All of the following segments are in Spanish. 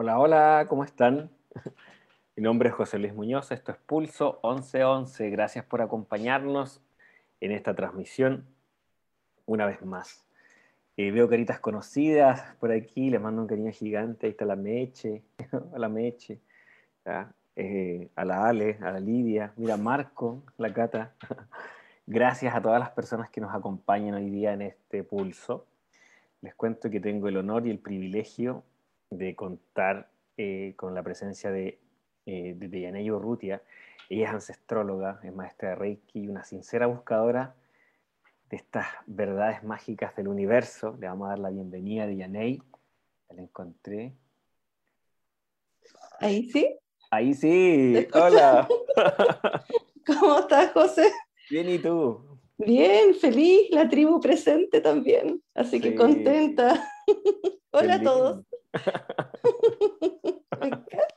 Hola, hola, ¿cómo están? Mi nombre es José Luis Muñoz, esto es Pulso 1111. Gracias por acompañarnos en esta transmisión una vez más. Eh, veo caritas conocidas por aquí, les mando un cariño gigante. Ahí está la Meche, a Meche, eh, a la Ale, a la Lidia, mira Marco, la Cata. Gracias a todas las personas que nos acompañan hoy día en este pulso. Les cuento que tengo el honor y el privilegio de contar eh, con la presencia de, eh, de Urrutia. Ella es ancestróloga, es maestra de Reiki y una sincera buscadora de estas verdades mágicas del universo. Le vamos a dar la bienvenida a Yanei. La encontré. Ahí sí. Ahí sí. Hola. ¿Cómo estás, José? Bien, ¿y tú? Bien, feliz, la tribu presente también, así que contenta. Hola a todos. Me encanta.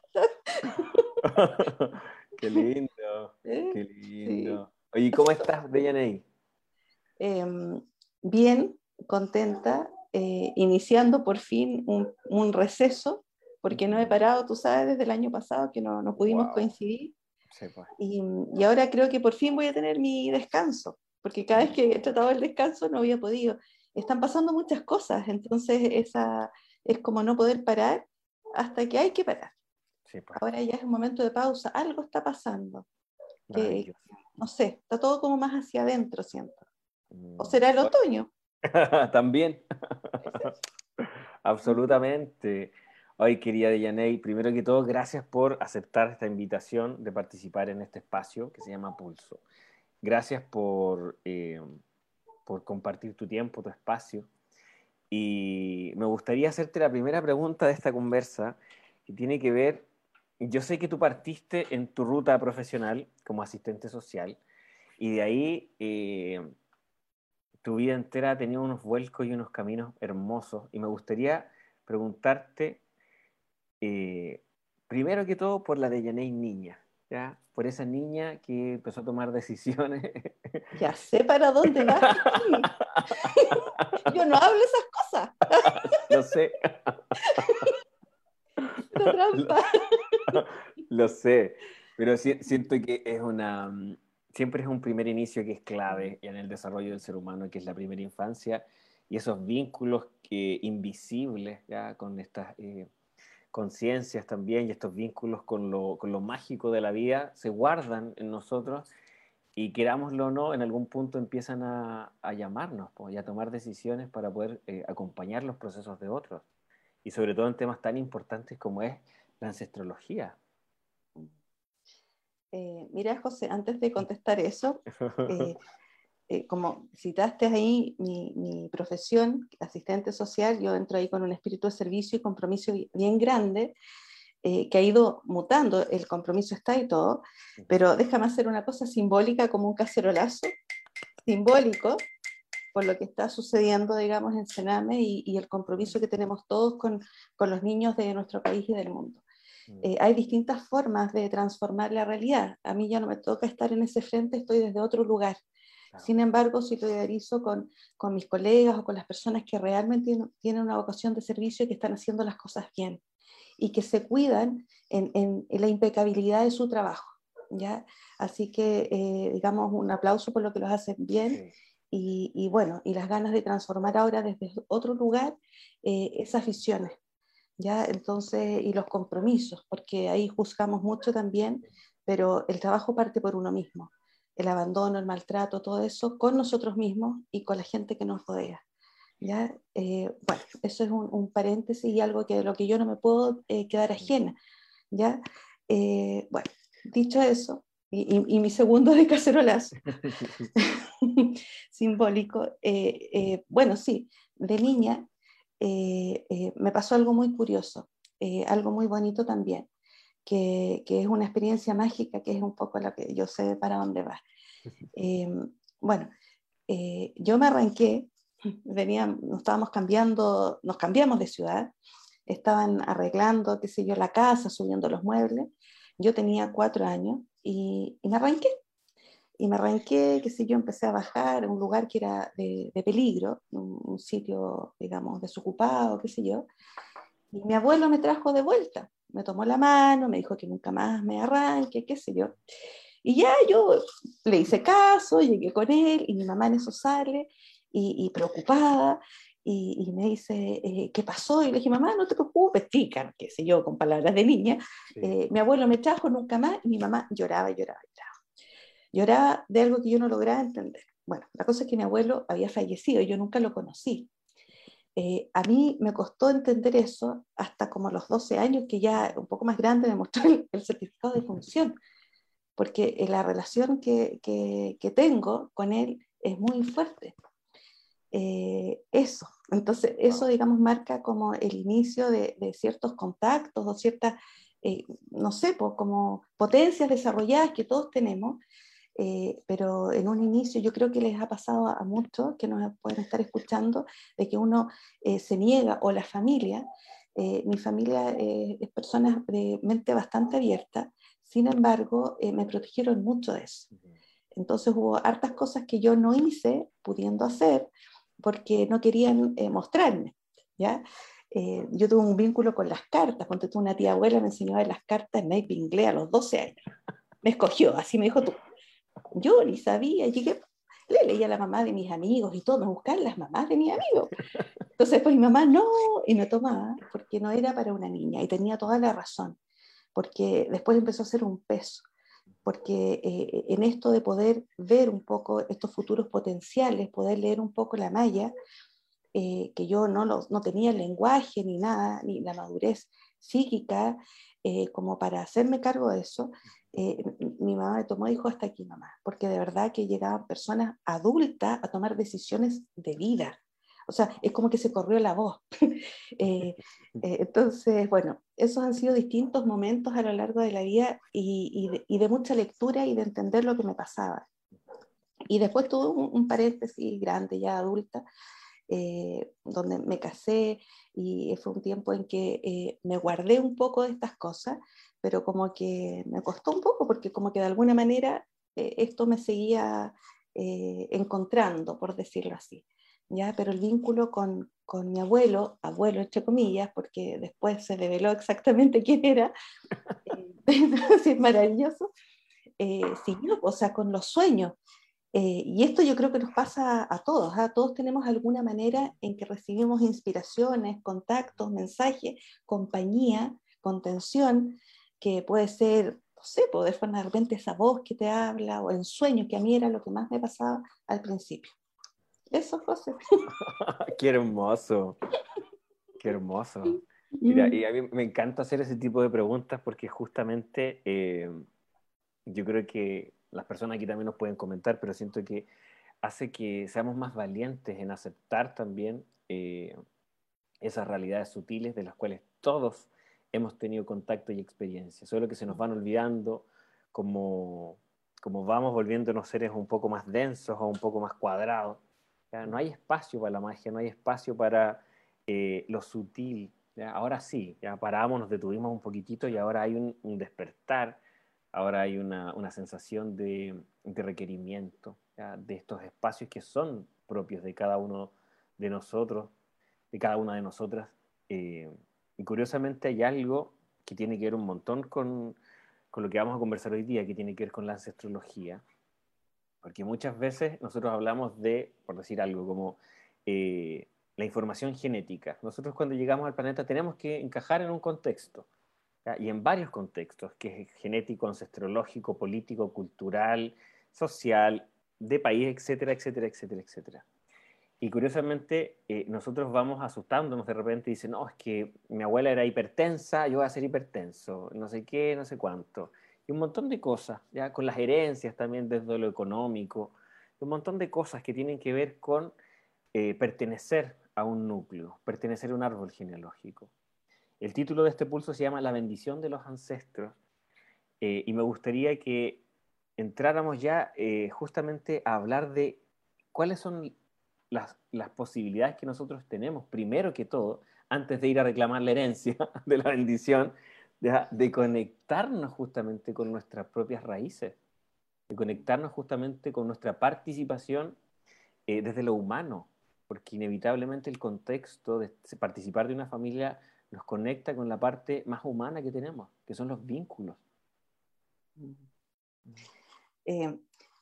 qué lindo, ¿Eh? qué lindo. Oye, ¿cómo estás, Deyaney? Em, bien, contenta, eh, iniciando por fin un, receso, porque no he parado, tú sabes, desde el año pasado que no, pudimos coincidir. Pues. y, y, ahora creo que por fin voy a tener mi descanso, porque cada vez que he tratado el descanso no había podido. Están pasando muchas cosas, entonces esa, es como no poder parar hasta que hay que parar. Pues. Ahora ya es un momento de pausa, algo está pasando. no sé, está todo como más hacia adentro, siento. ¿O será el mm, otoño? También. Absolutamente. Hoy querida Deyaney, primero que todo, gracias por aceptar esta invitación de participar en este espacio que se llama Pulso. Gracias por, eh, por compartir tu tiempo, tu espacio. Y me gustaría hacerte la primera pregunta de esta conversa, que tiene que ver, yo sé que tú partiste en tu ruta profesional como asistente social, y de ahí eh, tu vida entera ha tenido unos vuelcos y unos caminos hermosos, y me gustaría preguntarte, eh, primero que todo, por la de Yanei Niña, ¿ya? Por esa niña que empezó a tomar decisiones. Ya sé para dónde va. Yo no hablo esas cosas. Lo sé. Lo, sé, pero siento que es una, siempre es un primer inicio que es clave en el desarrollo del ser humano, que es la primera infancia, y esos vínculos que, invisibles, ya con estas eh, conciencias también, y estos vínculos con lo, con lo mágico de la vida, se guardan en nosotros y querámoslo o no, en algún punto empiezan a, a llamarnos pues, y a tomar decisiones para poder eh, acompañar los procesos de otros. Y sobre todo en temas tan importantes como es la ancestrología. Eh, mira, José, antes de contestar eso, eh, como citaste ahí mi, mi, profesión, asistente social, yo entro ahí con un espíritu de servicio y compromiso bien grande. Eh, que ha ido mutando, el compromiso está y todo, pero déjame hacer una cosa simbólica como un cacerolazo, simbólico, por lo que está sucediendo, digamos, en Sename y, el compromiso que tenemos todos con, con, los niños de nuestro país y del mundo. Mm. Eh, hay distintas formas de transformar la realidad. A mí ya no me toca estar en ese frente, estoy desde otro lugar. Sin embargo, solidarizo con, con mis colegas o con las personas que realmente tienen una vocación de servicio y que están haciendo las cosas bien y que se cuidan en, en, la impecabilidad de su trabajo. ¿ya? Así que, eh, digamos, un aplauso por lo que los hacen bien y, y, bueno, y las ganas de transformar ahora desde otro lugar eh, esas visiones. ¿ya? Entonces, y los compromisos, porque ahí juzgamos mucho también, pero el trabajo parte por uno mismo. El abandono, el maltrato, todo eso con nosotros mismos y con la gente que nos rodea. ¿ya? Eh, bueno, eso es un, paréntesis y algo que de lo que yo no me puedo eh, quedar ajena, ¿ya? Eh, bueno, dicho eso, y, mi segundo de cacerolazo, simbólico, bueno, sí, de niña me pasó algo muy curioso, algo muy bonito también, que, que, es una experiencia mágica, que es un poco la que yo sé para dónde va. bueno, yo me arranqué venían, nos estábamos cambiando, nos cambiamos de ciudad, estaban arreglando, qué sé yo, la casa, subiendo los muebles. Yo tenía cuatro años y, me arranqué. Y me arranqué, qué sé yo, empecé a bajar a un lugar que era de, peligro, un, sitio, digamos, desocupado, qué sé yo. Y mi abuelo me trajo de vuelta, me tomó la mano, me dijo que nunca más me arranque, qué sé yo. Y ya yo le hice caso, llegué con él y mi mamá en eso sale y, preocupada y, me dice, eh, ¿qué pasó? Y le dije, mamá, no te preocupes, tica, qué sé yo, con palabras de niña. Eh, mi abuelo me trajo nunca más y mi mamá lloraba, lloraba, lloraba. Lloraba de algo que yo no lograba entender. Bueno, la cosa es que mi abuelo había fallecido, y yo nunca lo conocí. Eh, a mí me costó entender eso hasta como los 12 años, que ya un poco más grande me mostró el, certificado de función, porque la relación que, que, tengo con él es muy fuerte. Eh, eso, entonces eso, digamos, marca como el inicio de, de ciertos contactos o ciertas, eh, no sé, como potencias desarrolladas que todos tenemos eh, pero en un inicio yo creo que les ha pasado a, muchos que nos pueden estar escuchando, de que uno eh, se niega o la familia, eh, mi familia es personas de mente bastante abierta, sin embargo me protegieron mucho de eso. Entonces hubo hartas cosas que yo no hice pudiendo hacer porque no querían mostrarme, ¿ya? yo tuve un vínculo con las cartas, cuando tuve una tía abuela me enseñó a ver las cartas en inglés a los 12 años. Me escogió, así me dijo tú, yo ni sabía, llegué, le leía a la mamá de mis amigos y todo, me buscaban las mamás de mis amigos. Entonces, pues mi mamá no, y no tomaba, porque no era para una niña, y tenía toda la razón, porque después empezó a ser un peso, porque eh, en esto de poder ver un poco estos futuros potenciales, poder leer un poco la malla, eh, que yo no, no tenía el lenguaje ni nada, ni la madurez psíquica, eh, como para hacerme cargo de eso, eh, mi mamá me tomó y dijo hasta aquí mamá, porque de verdad que llegaban personas adultas a tomar decisiones de vida. O sea, es como que se corrió la voz. Eh, eh, entonces, bueno, esos han sido distintos momentos a lo largo de la vida y, de, mucha lectura y de entender lo que me pasaba. Y después tuve un, paréntesis grande, ya adulta, donde me casé y fue un tiempo en que me guardé un poco de estas cosas pero como que me costó un poco porque como que de alguna manera eh, esto me seguía eh, encontrando, por decirlo así. ¿ya? Pero el vínculo con, con, mi abuelo, abuelo entre comillas, porque después se reveló exactamente quién era, eh, es maravilloso, siguió, o sea, con los sueños. Y esto yo creo que nos pasa a todos, ¿ah? todos tenemos alguna manera en que recibimos inspiraciones, contactos, mensajes, compañía, contención, que puede ser, no sé, poder formar de repente esa voz que te habla o en sueño, que a mí era lo que más me pasaba al principio. Eso, José. Qué hermoso. Qué hermoso. Mira, y a mí me encanta hacer ese tipo de preguntas porque justamente eh, yo creo que las personas aquí también nos pueden comentar, pero siento que hace que seamos más valientes en aceptar también eh, esas realidades sutiles de las cuales todos hemos tenido contacto y experiencia, solo que se nos van olvidando como, como vamos volviéndonos seres un poco más densos o un poco más cuadrados. No hay espacio para la magia, no hay espacio para eh, lo sutil. Ahora sí, ya paramos, nos detuvimos un poquitito y ahora hay un, despertar, ahora hay una, una sensación de, de requerimiento de estos espacios que son propios de cada uno de nosotros, de cada una de nosotras. Eh, y curiosamente hay algo que tiene que ver un montón con, con, lo que vamos a conversar hoy día, que tiene que ver con la ancestrología. Porque muchas veces nosotros hablamos de, por decir algo, como eh, la información genética. Nosotros cuando llegamos al planeta tenemos que encajar en un contexto, y en varios contextos, que es genético, ancestrológico, político, cultural, social, de país, etcétera, etcétera, etcétera, etcétera. Y curiosamente, eh, nosotros vamos asustándonos de repente y dicen, no, es que mi abuela era hipertensa, yo voy a ser hipertenso, no sé qué, no sé cuánto. Y un montón de cosas, ya con las herencias también desde lo económico, un montón de cosas que tienen que ver con eh, pertenecer a un núcleo, pertenecer a un árbol genealógico. El título de este pulso se llama La bendición de los ancestros eh, y me gustaría que entráramos ya justamente a hablar de cuáles son las, posibilidades que nosotros tenemos, primero que todo, antes de ir a reclamar la herencia de la bendición, de, de conectarnos justamente con nuestras propias raíces, de conectarnos justamente con nuestra participación eh, desde lo humano, porque inevitablemente el contexto de participar de una familia nos conecta con la parte más humana que tenemos, que son los vínculos. Eh,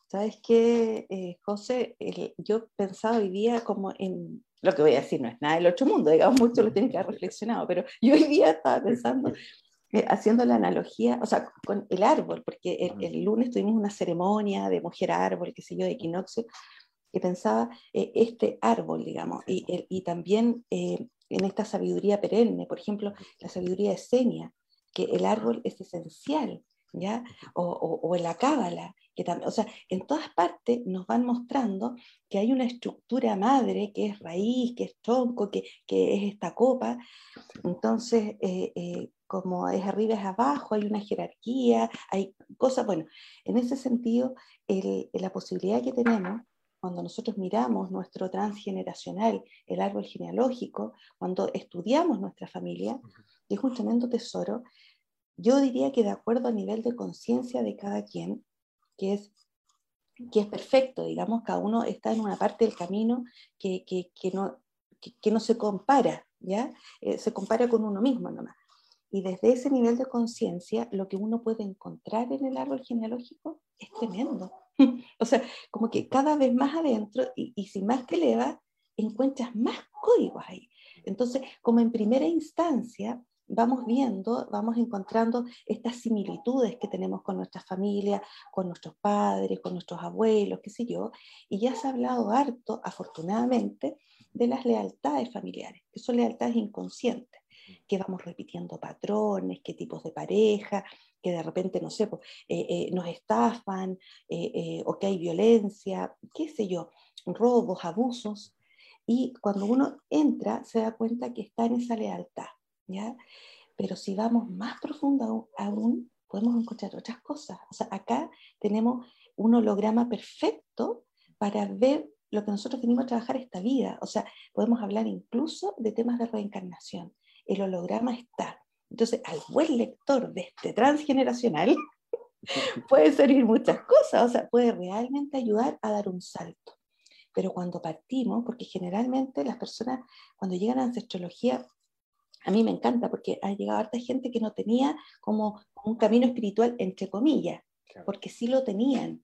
¿Sabes qué, eh, José? yo pensaba, vivía como en, lo que voy a decir no es nada del otro mundo, digamos, mucho lo tienen que haber reflexionado, pero yo hoy día estaba pensando, eh, haciendo la analogía, o sea, con el árbol, porque el, lunes tuvimos una ceremonia de mujer árbol, qué sé yo, de equinoccio, y pensaba este árbol, digamos, y, y también en esta sabiduría perenne, por ejemplo, la sabiduría esenia, que el árbol es esencial, ¿ya? O, o, en la cábala, que también, o sea, en todas partes nos van mostrando que hay una estructura madre, que es raíz, que es tronco, que, que es esta copa. Entonces, eh, eh, como es arriba es abajo, hay una jerarquía, hay cosas, bueno, en ese sentido, el, la posibilidad que tenemos cuando nosotros miramos nuestro transgeneracional, el árbol genealógico, cuando estudiamos nuestra familia, es un tremendo tesoro, yo diría que de acuerdo al nivel de conciencia de cada quien, que es, que es perfecto, digamos, cada uno está en una parte del camino que, que, que no, que, no se compara, ¿ya? Eh, se compara con uno mismo nomás. Y desde ese nivel de conciencia, lo que uno puede encontrar en el árbol genealógico es tremendo. o sea, como que cada vez más adentro, y, y si más te elevas, encuentras más códigos ahí. Entonces, como en primera instancia, vamos viendo, vamos encontrando estas similitudes que tenemos con nuestra familia, con nuestros padres, con nuestros abuelos, qué sé yo, y ya se ha hablado harto, afortunadamente, de las lealtades familiares, que son lealtades inconscientes, que vamos repitiendo patrones, qué tipos de pareja, que de repente, no sé, pues, eh, eh, nos estafan, eh, o que hay violencia, qué sé yo, robos, abusos, y cuando uno entra se da cuenta que está en esa lealtad ¿ya? Pero si vamos más profundo aún, podemos encontrar otras cosas. O sea, acá tenemos un holograma perfecto para ver lo que nosotros venimos a trabajar esta vida. O sea, podemos hablar incluso de temas de reencarnación. El holograma está. Entonces, al buen lector de este transgeneracional puede servir muchas cosas, o sea, puede realmente ayudar a dar un salto. Pero cuando partimos, porque generalmente las personas cuando llegan a ancestrología a mí me encanta porque ha llegado harta gente que no tenía como un camino espiritual, entre comillas, porque sí lo tenían.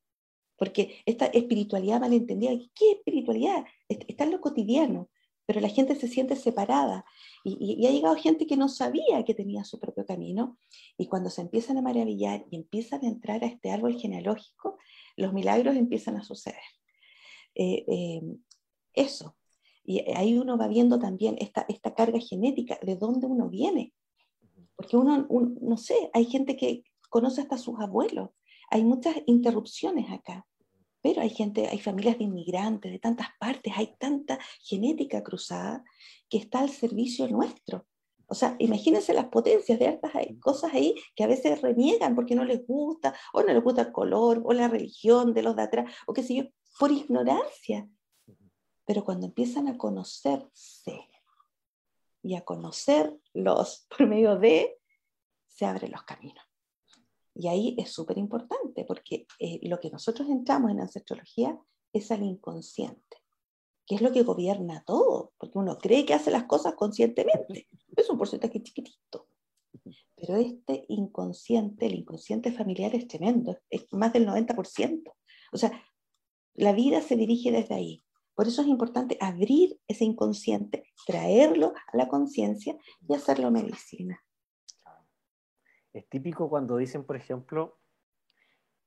Porque esta espiritualidad malentendida, ¿qué espiritualidad? Está en lo cotidiano, pero la gente se siente separada. Y, ha llegado gente que no sabía que tenía su propio camino. Y cuando se empiezan a maravillar y empiezan a entrar a este árbol genealógico, los milagros empiezan a suceder. Eh, eh, eso, y ahí uno va viendo también esta, esta carga genética, de dónde uno viene. Porque uno, no sé, hay gente que conoce hasta sus abuelos. Hay muchas interrupciones acá. Pero hay gente, hay familias de inmigrantes de tantas partes, hay tanta genética cruzada que está al servicio nuestro. O sea, imagínense las potencias de hartas cosas ahí que a veces reniegan porque no les gusta, o no les gusta el color, o la religión de los de atrás, o qué sé yo, por ignorancia. Pero cuando empiezan a conocerse y a conocerlos por medio de, se abren los caminos. Y ahí es súper importante porque eh, lo que nosotros entramos en ancestrología es al inconsciente, que es lo que gobierna todo, porque uno cree que hace las cosas conscientemente. Es un porcentaje chiquitito. Pero este inconsciente, el inconsciente familiar es tremendo, es más del 90%. O sea, la vida se dirige desde ahí. Por eso es importante abrir ese inconsciente, traerlo a la conciencia y hacerlo medicina. Es típico cuando dicen, por ejemplo,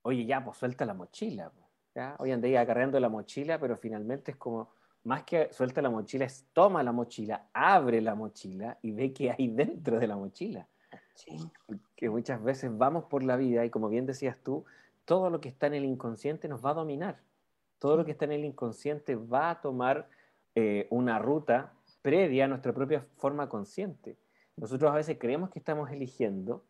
oye, ya, pues suelta la mochila. ¿ya? Hoy andé acarreando la mochila, pero finalmente es como, más que suelta la mochila, es toma la mochila, abre la mochila y ve qué hay dentro de la mochila. Que muchas veces vamos por la vida y como bien decías tú, todo lo que está en el inconsciente nos va a dominar todo lo que está en el inconsciente va a tomar eh, una ruta previa a nuestra propia forma consciente. Nosotros a veces creemos que estamos eligiendo,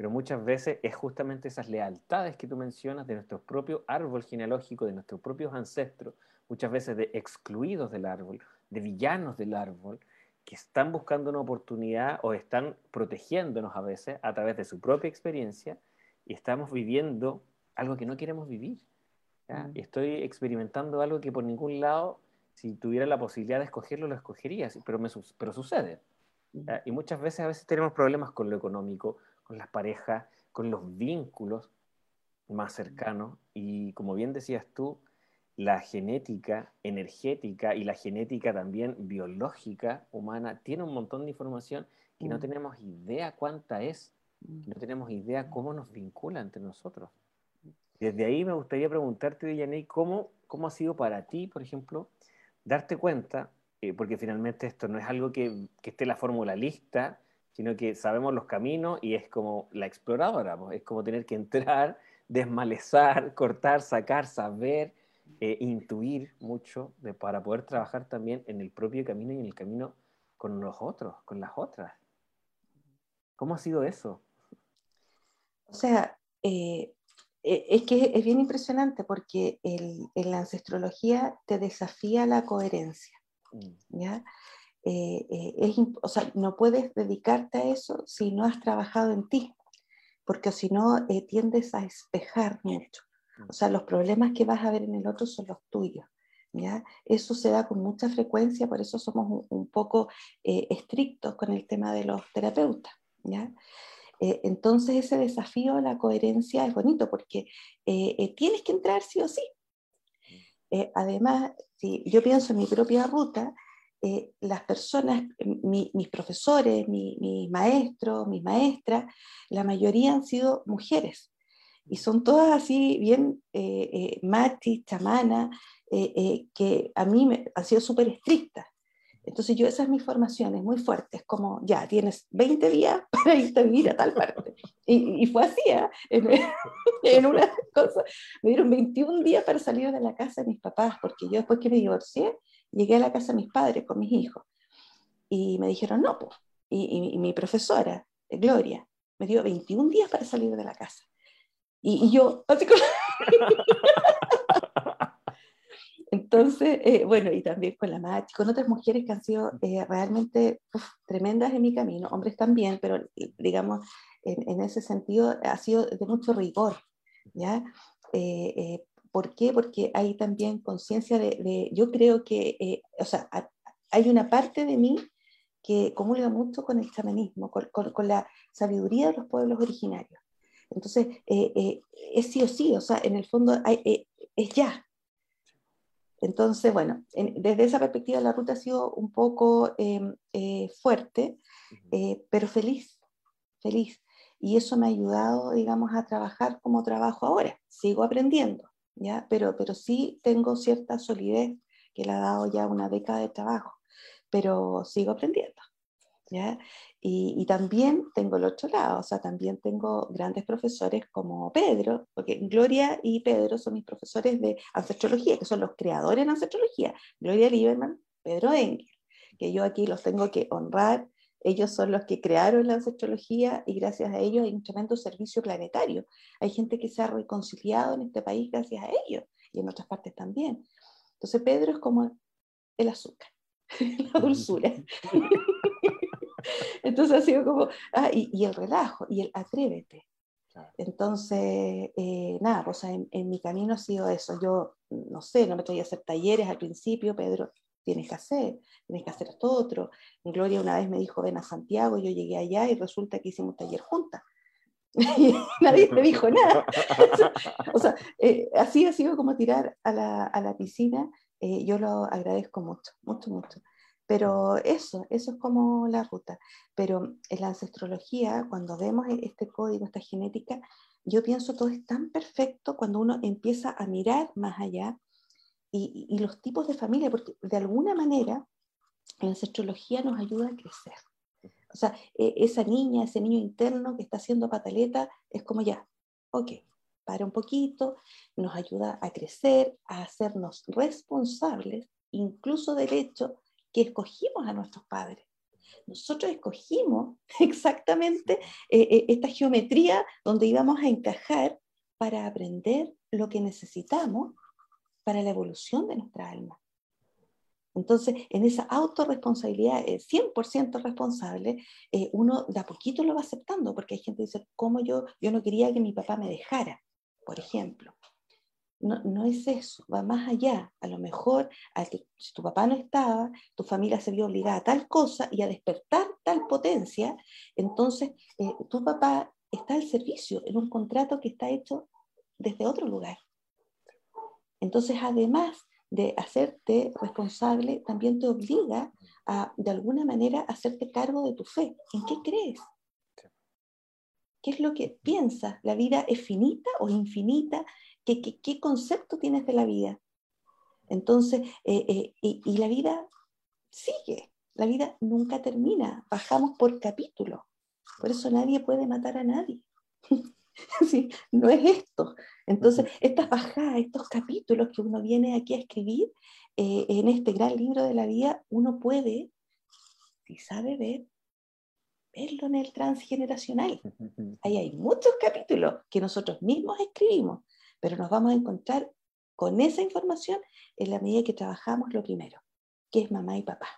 pero muchas veces es justamente esas lealtades que tú mencionas de nuestro propio árbol genealógico, de nuestros propios ancestros, muchas veces de excluidos del árbol, de villanos del árbol, que están buscando una oportunidad o están protegiéndonos a veces a través de su propia experiencia y estamos viviendo algo que no queremos vivir. Y estoy experimentando algo que por ningún lado, si tuviera la posibilidad de escogerlo, lo escogería, pero, me, pero sucede. Y muchas veces a veces tenemos problemas con lo económico, con las parejas, con los vínculos más cercanos. Y como bien decías tú, la genética energética y la genética también biológica humana tiene un montón de información que no tenemos idea cuánta es, no tenemos idea cómo nos vincula entre nosotros. Desde ahí me gustaría preguntarte, Dianey, ¿cómo, ¿cómo ha sido para ti, por ejemplo, darte cuenta, eh, porque finalmente esto no es algo que, que esté la fórmula lista, sino que sabemos los caminos y es como la exploradora, es como tener que entrar, desmalezar, cortar, sacar, saber, eh, intuir mucho de, para poder trabajar también en el propio camino y en el camino con los otros, con las otras. ¿Cómo ha sido eso? O sea, eh, eh, es que es bien impresionante porque en la ancestrología te desafía la coherencia. Mm. ¿ya? Eh, es, o sea, no puedes dedicarte a eso si no has trabajado en ti, porque si no tiendes a espejar mucho. O sea, los problemas que vas a ver en el otro son los tuyos. ¿ya? Eso se da con mucha frecuencia, por eso somos un, poco estrictos con el tema de los terapeutas. ¿ya? Eh, entonces ese desafío a la coherencia es bonito porque eh, eh, tienes que entrar sí o sí. además, si yo pienso en mi propia ruta, las personas, mis profesores, mis maestros, mis maestras, la mayoría han sido mujeres y son todas así bien machis, chamanas, que a mí me, han sido súper estrictas. Entonces yo, esa es mi formación, es muy fuerte, es como, ya, tienes 20 días para irte a vivir a tal parte. Y, y fue así, ¿eh? en, una cosa, me dieron 21 días para salir de la casa de mis papás, porque yo después que me divorcié, llegué a la casa de mis padres con mis hijos. Y me dijeron, no, pues. Y, mi profesora, Gloria, me dio 21 días para salir de la casa. Y, y yo, así como... Entonces, eh, bueno, y también con la Machi, con otras mujeres que han sido eh, realmente tremendas en mi camino, hombres también, pero eh, digamos, en, ese sentido ha sido de mucho rigor, ¿ya? ¿Por qué? Porque hay también conciencia de, yo creo que, o sea, hay una parte de mí que comulga mucho con el chamanismo, con, con, la sabiduría de los pueblos originarios. Entonces, es sí o sí, o sea, en el fondo hay, es ya, entonces, bueno, desde esa perspectiva la ruta ha sido un poco em, eh, fuerte, eh, pero feliz, feliz. Y eso me ha ayudado, digamos, a trabajar como trabajo ahora. Sigo aprendiendo, ¿ya? Pero, pero sí tengo cierta solidez que le ha dado ya una década de trabajo, pero sigo aprendiendo. ¿ya? Y, también tengo el otro lado, o sea, también tengo grandes profesores como Pedro, porque Gloria y Pedro son mis profesores de ancestrología, que son los creadores en ancestrología, Gloria Lieberman, Pedro Engel, que yo aquí los tengo que honrar, ellos son los que crearon la ancestrología y gracias a ellos hay un tremendo servicio planetario. Hay gente que se ha reconciliado en este país gracias a ellos y en otras partes también. Entonces Pedro es como el azúcar, la dulzura. Entonces ha sido como, ah, y, el relajo, y el atrévete. Entonces, eh, nada, pues en, mi camino ha sido eso. Yo, no sé, no me quería hacer talleres al principio, Pedro, tienes que hacer, tienes que hacer esto otro. Gloria una vez me dijo, ven a Santiago, yo llegué allá y resulta que hicimos taller juntas. Y nadie me dijo nada. o sea, eh, así ha sido como tirar a la, a la piscina. Eh, yo lo agradezco mucho, mucho, mucho. Pero eso, eso es como la ruta. Pero en la ancestrología, cuando vemos e-, este código, esta genética, yo pienso todo es tan perfecto cuando uno empieza a mirar más allá y, los tipos de familia, porque de alguna manera la ancestrología nos ayuda a crecer. O sea, e-, esa niña, ese niño interno que está haciendo pataleta, es como ya, ok, para un poquito, nos ayuda a crecer, a hacernos responsables, incluso del hecho que escogimos a nuestros padres. Nosotros escogimos exactamente eh, eh, esta geometría donde íbamos a encajar para aprender lo que necesitamos para la evolución de nuestra alma. Entonces, en esa autorresponsabilidad, 100% eh, responsable, uno de a poquito lo va aceptando, porque hay gente que dice, ¿cómo yo, yo no quería que mi papá me dejara, por ejemplo? no, no, es eso, va más allá. A lo mejor, si tu papá no estaba, tu familia se vio obligada a tal cosa y a despertar tal potencia, entonces eh, tu papá está al servicio en un contrato que está hecho desde otro lugar. Entonces, además de hacerte responsable, también te obliga a, de alguna manera, hacerte cargo de tu fe. ¿En qué crees? ¿Qué es lo que piensas? ¿La vida es finita o infinita? ¿Qué, qué, concepto tienes de la vida? Entonces, eh, eh, y, la vida sigue, la vida nunca termina, bajamos por capítulo. Por eso nadie puede matar a nadie. sí, no es esto. Entonces, estas bajadas, estos capítulos que uno viene aquí a escribir eh, en este gran libro de la vida, uno puede, si sabe ver, verlo en el transgeneracional. Ahí hay muchos capítulos que nosotros mismos escribimos, pero nos vamos a encontrar con esa información en la medida que trabajamos lo primero, que es mamá y papá.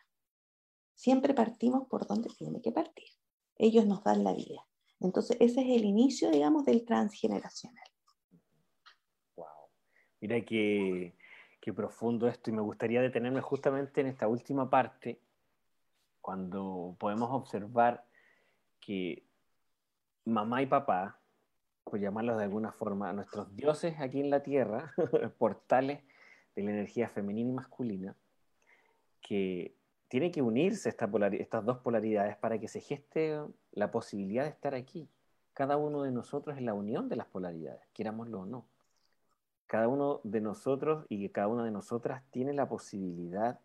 Siempre partimos por donde tiene que partir. Ellos nos dan la vida. Entonces, ese es el inicio, digamos, del transgeneracional. Wow. Mira qué, qué profundo esto y me gustaría detenerme justamente en esta última parte, cuando podemos observar que mamá y papá, por llamarlos de alguna forma, nuestros dioses aquí en la tierra, portales de la energía femenina y masculina, que tiene que unirse esta estas dos polaridades para que se geste la posibilidad de estar aquí. Cada uno de nosotros es la unión de las polaridades, querámoslo o no. Cada uno de nosotros y cada una de nosotras tiene la posibilidad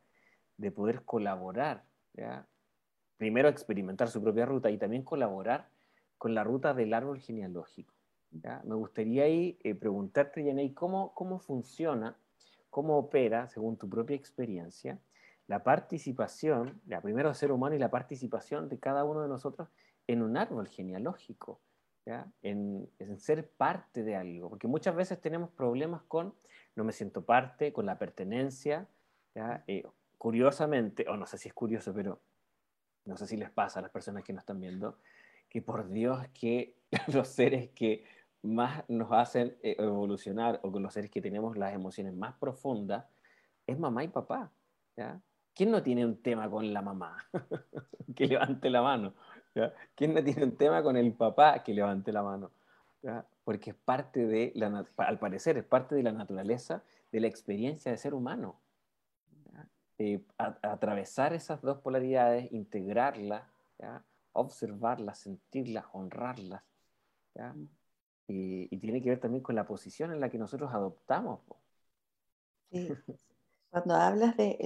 de poder colaborar ¿ya? primero experimentar su propia ruta y también colaborar con la ruta del árbol genealógico. Me gustaría ahí eh, preguntarte, Yanei, ¿cómo, ¿cómo funciona, cómo opera, según tu propia experiencia, la participación, la primero ser humano y la participación de cada uno de nosotros en un árbol genealógico, En, ser parte de algo, porque muchas veces tenemos problemas con no me siento parte, con la pertenencia, eh, curiosamente, o no sé si es curioso, pero no sé si les pasa a las personas que nos están viendo, que por Dios que los seres que más nos hacen eh, evolucionar o con los seres que tenemos las emociones más profundas es mamá y papá. ¿ya? ¿Quién no tiene un tema con la mamá? que levante la mano. ¿ya? ¿Quién no tiene un tema con el papá? Que levante la mano. ¿ya? Porque es parte de, la, al parecer, es parte de la naturaleza de la experiencia de ser humano. Eh, atravesar esas dos polaridades, integrarlas, observarlas, sentirlas, honrarlas. Y, tiene que ver también con la posición en la que nosotros adoptamos. Sí. Cuando hablas de,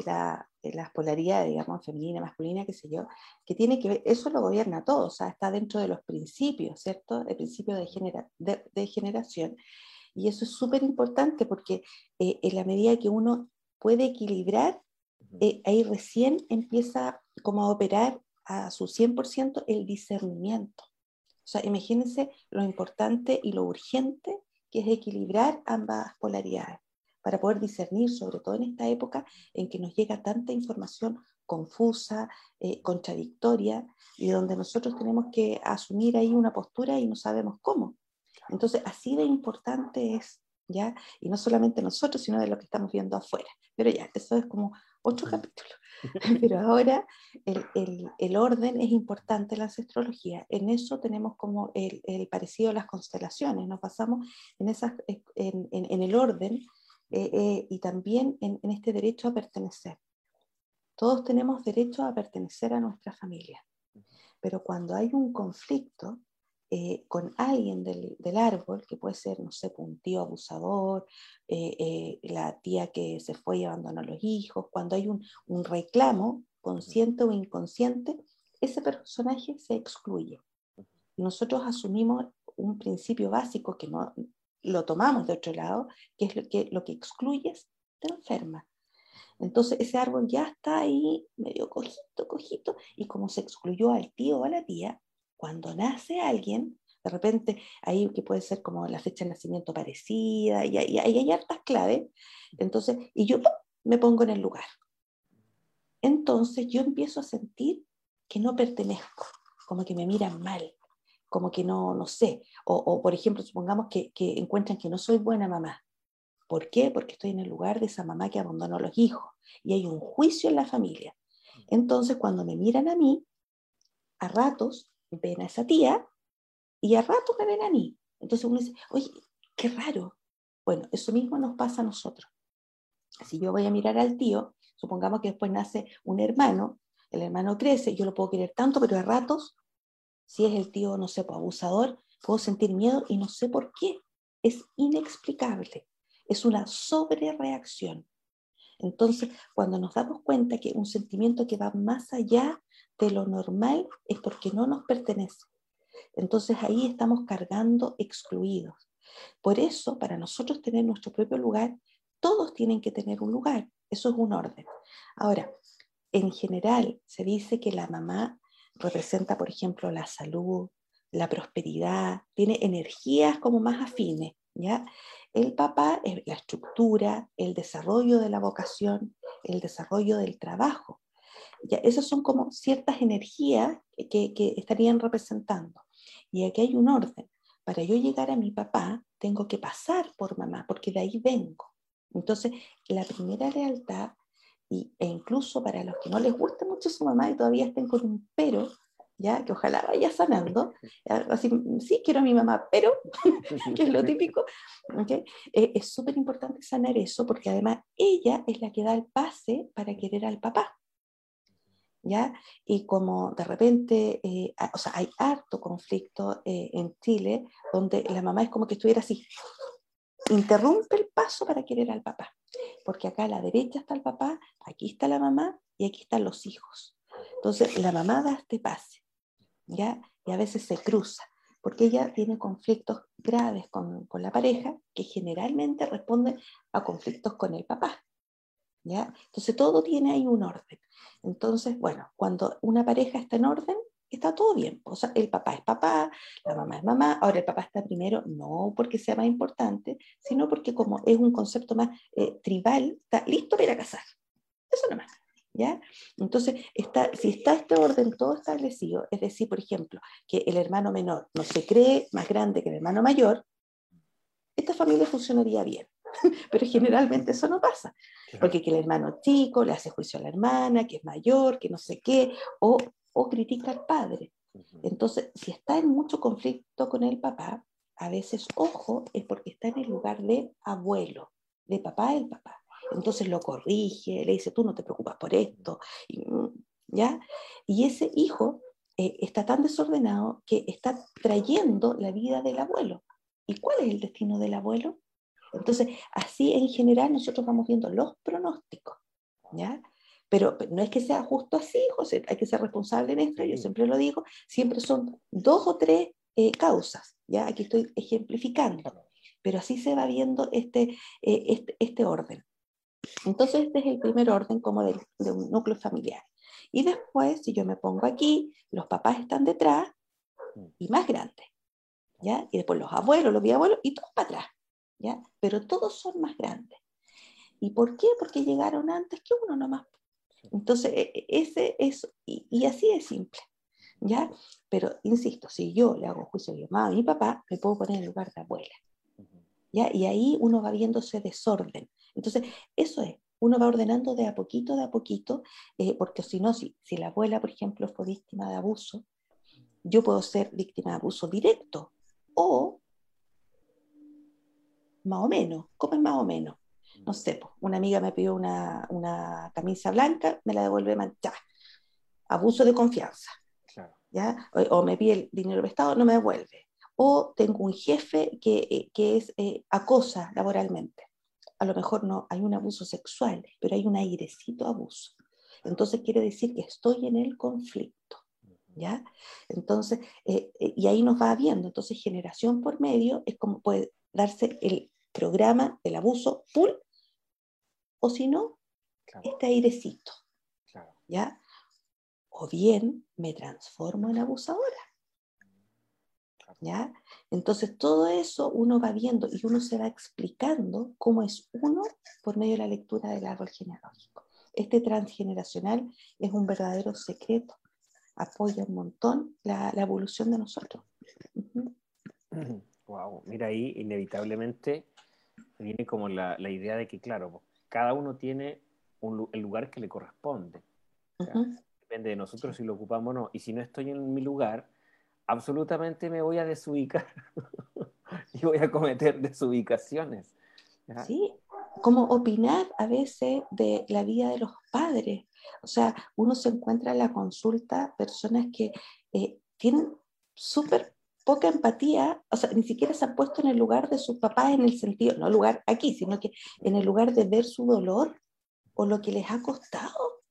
las polaridades, digamos, femenina, masculina, qué sé yo, que tiene que ver, eso lo gobierna todo, o sea, está dentro de los principios, ¿cierto? El principio de, de, generación. Y eso es súper importante porque eh, en la medida que uno puede equilibrar eh, ahí recién empieza como a operar a su 100% el discernimiento. O sea, imagínense lo importante y lo urgente que es equilibrar ambas polaridades para poder discernir, sobre todo en esta época en que nos llega tanta información confusa, eh, contradictoria, y donde nosotros tenemos que asumir ahí una postura y no sabemos cómo. Entonces, así de importante es, ¿ya? Y no solamente nosotros, sino de lo que estamos viendo afuera. Pero ya, eso es como otro capítulo. Pero ahora el, orden es importante en la astrología. En eso tenemos como el, parecido a las constelaciones. Nos basamos en, esas, en, el orden eh, eh, y también en, este derecho a pertenecer. Todos tenemos derecho a pertenecer a nuestra familia. Pero cuando hay un conflicto, eh, con alguien del, árbol, que puede ser, no sé, pues, un tío abusador, eh, eh, la tía que se fue y abandonó a los hijos, cuando hay un, reclamo consciente o inconsciente, ese personaje se excluye. Nosotros asumimos un principio básico que no lo tomamos de otro lado, que es lo que, lo que excluyes te enferma. Entonces ese árbol ya está ahí medio cojito, cojito, y como se excluyó al tío o a la tía, cuando nace alguien, de repente ahí que puede ser como la fecha de nacimiento parecida, y, ahí hay hartas claves, entonces, y yo me pongo en el lugar. Entonces yo empiezo a sentir que no pertenezco, como que me miran mal, como que no, no sé, o, por ejemplo, supongamos que, que encuentran que no soy buena mamá, ¿Por qué? Porque estoy en el lugar de esa mamá que abandonó a los hijos y hay un juicio en la familia. Entonces, cuando me miran a mí, a ratos ven a esa tía y a ratos me ven a mí. Entonces uno dice, oye, qué raro. Bueno, eso mismo nos pasa a nosotros. Si yo voy a mirar al tío, supongamos que después nace un hermano, el hermano crece, yo lo puedo querer tanto, pero a ratos, si es el tío, no sé, pues, abusador, puedo sentir miedo y no sé por qué. Es inexplicable. Es una sobrereacción. Entonces, cuando nos damos cuenta que un sentimiento que va más allá de lo normal es porque no nos pertenece. Entonces ahí estamos cargando excluidos. Por eso, para nosotros tener nuestro propio lugar, todos tienen que tener un lugar. Eso es un orden. Ahora, en general se dice que la mamá representa, por ejemplo, la salud, la prosperidad, tiene energías como más afines, ¿ya? El papá es la estructura, el desarrollo de la vocación, el desarrollo del trabajo. Ya, esas son como ciertas energías que, estarían representando. Y aquí hay un orden. Para yo llegar a mi papá, tengo que pasar por mamá, porque de ahí vengo. Entonces, la primera lealtad, y, e incluso para los que no les guste mucho su mamá y todavía estén con un pero, ya que ojalá vaya sanando, así, sí quiero a mi mamá, pero, que es lo típico, ¿okay? Eh, es súper importante sanar eso porque además ella es la que da el pase para querer al papá. ¿Ya? Y como de repente, eh, o sea, hay harto conflicto eh, en Chile donde la mamá es como que estuviera así, interrumpe el paso para querer al papá, porque acá a la derecha está el papá, aquí está la mamá y aquí están los hijos. Entonces, la mamá da este pase, ¿ya? Y a veces se cruza, porque ella tiene conflictos graves con, con la pareja que generalmente responden a conflictos con el papá. ¿Ya? Entonces todo tiene ahí un orden. Entonces, bueno, cuando una pareja está en orden, está todo bien. O sea, el papá es papá, la mamá es mamá, ahora el papá está primero, no porque sea más importante, sino porque como es un concepto más eh, tribal, está listo para ir a casar. Eso nomás. ¿Ya? Entonces, está, si está este orden todo establecido, es decir, por ejemplo, que el hermano menor no se cree más grande que el hermano mayor, esta familia funcionaría bien. Pero generalmente eso no pasa, porque que el hermano chico le hace juicio a la hermana, que es mayor, que no sé qué, o o critica al padre. Entonces, si está en mucho conflicto con el papá, a veces, ojo, es porque está en el lugar de abuelo, de papá el papá. Entonces lo corrige, le dice, tú no te preocupas por esto, y, mm, ¿ya? Y ese hijo eh, está tan desordenado que está trayendo la vida del abuelo. ¿Y cuál es el destino del abuelo? Entonces, así en general nosotros vamos viendo los pronósticos, ¿ya? Pero, no es que sea justo así, José, hay que ser responsable en esto, yo siempre lo digo, siempre son dos o tres eh, causas, ¿ya? Aquí estoy ejemplificando, pero así se va viendo este, eh, este, este, orden. Entonces, este es el primer orden como de, de un núcleo familiar. Y después, si yo me pongo aquí, los papás están detrás y más grandes, ¿ya? Y después los abuelos, los bisabuelos y todos para atrás, ¿ya? Pero todos son más grandes. ¿Y por qué? Porque llegaron antes que uno nomás. Entonces, e, e, ese es, y, así es simple, ¿ya? Pero, insisto, si yo le hago juicio mamá, a mi papá, me puedo poner en lugar de abuela, ¿ya? Y ahí uno va viendo ese desorden. Entonces, eso es, uno va ordenando de a poquito, de a poquito, eh, porque si no, si, si la abuela, por ejemplo, fue víctima de abuso, yo puedo ser víctima de abuso directo o más o menos, como es más o menos no sé, una amiga me pidió una, camisa blanca, me la devuelve manchada. Abuso de confianza. ¿ya? O, me pide el dinero prestado, no me devuelve. O tengo un jefe que, eh, es eh, acosa laboralmente. A lo mejor no hay un abuso sexual, pero hay un airecito abuso. Entonces quiere decir que estoy en el conflicto. ¿Ya? Entonces, eh, y ahí nos va viendo. Entonces, generación por medio es como puede darse el programa del abuso full o si no, este airecito. ¿Ya? O bien me transformo en abusadora. ¿Ya? Entonces todo eso uno va viendo y uno se va explicando cómo es uno por medio de la lectura del árbol genealógico. Este transgeneracional es un verdadero secreto, apoya un montón la, evolución de nosotros. Wow, mira ahí, inevitablemente Viene como la, la idea de que, claro, cada uno tiene un, el lugar que le corresponde. Depende de nosotros si lo ocupamos o no. Y si no estoy en mi lugar, absolutamente me voy a desubicar y voy a cometer desubicaciones. Sí, como opinar a veces de la vida de los padres. O sea, uno se encuentra en la consulta personas que eh, tienen súper poca empatía, o sea, ni siquiera se han puesto en el lugar de sus papás en el sentido, no lugar aquí, sino que en el lugar de ver su dolor o lo que les ha costado.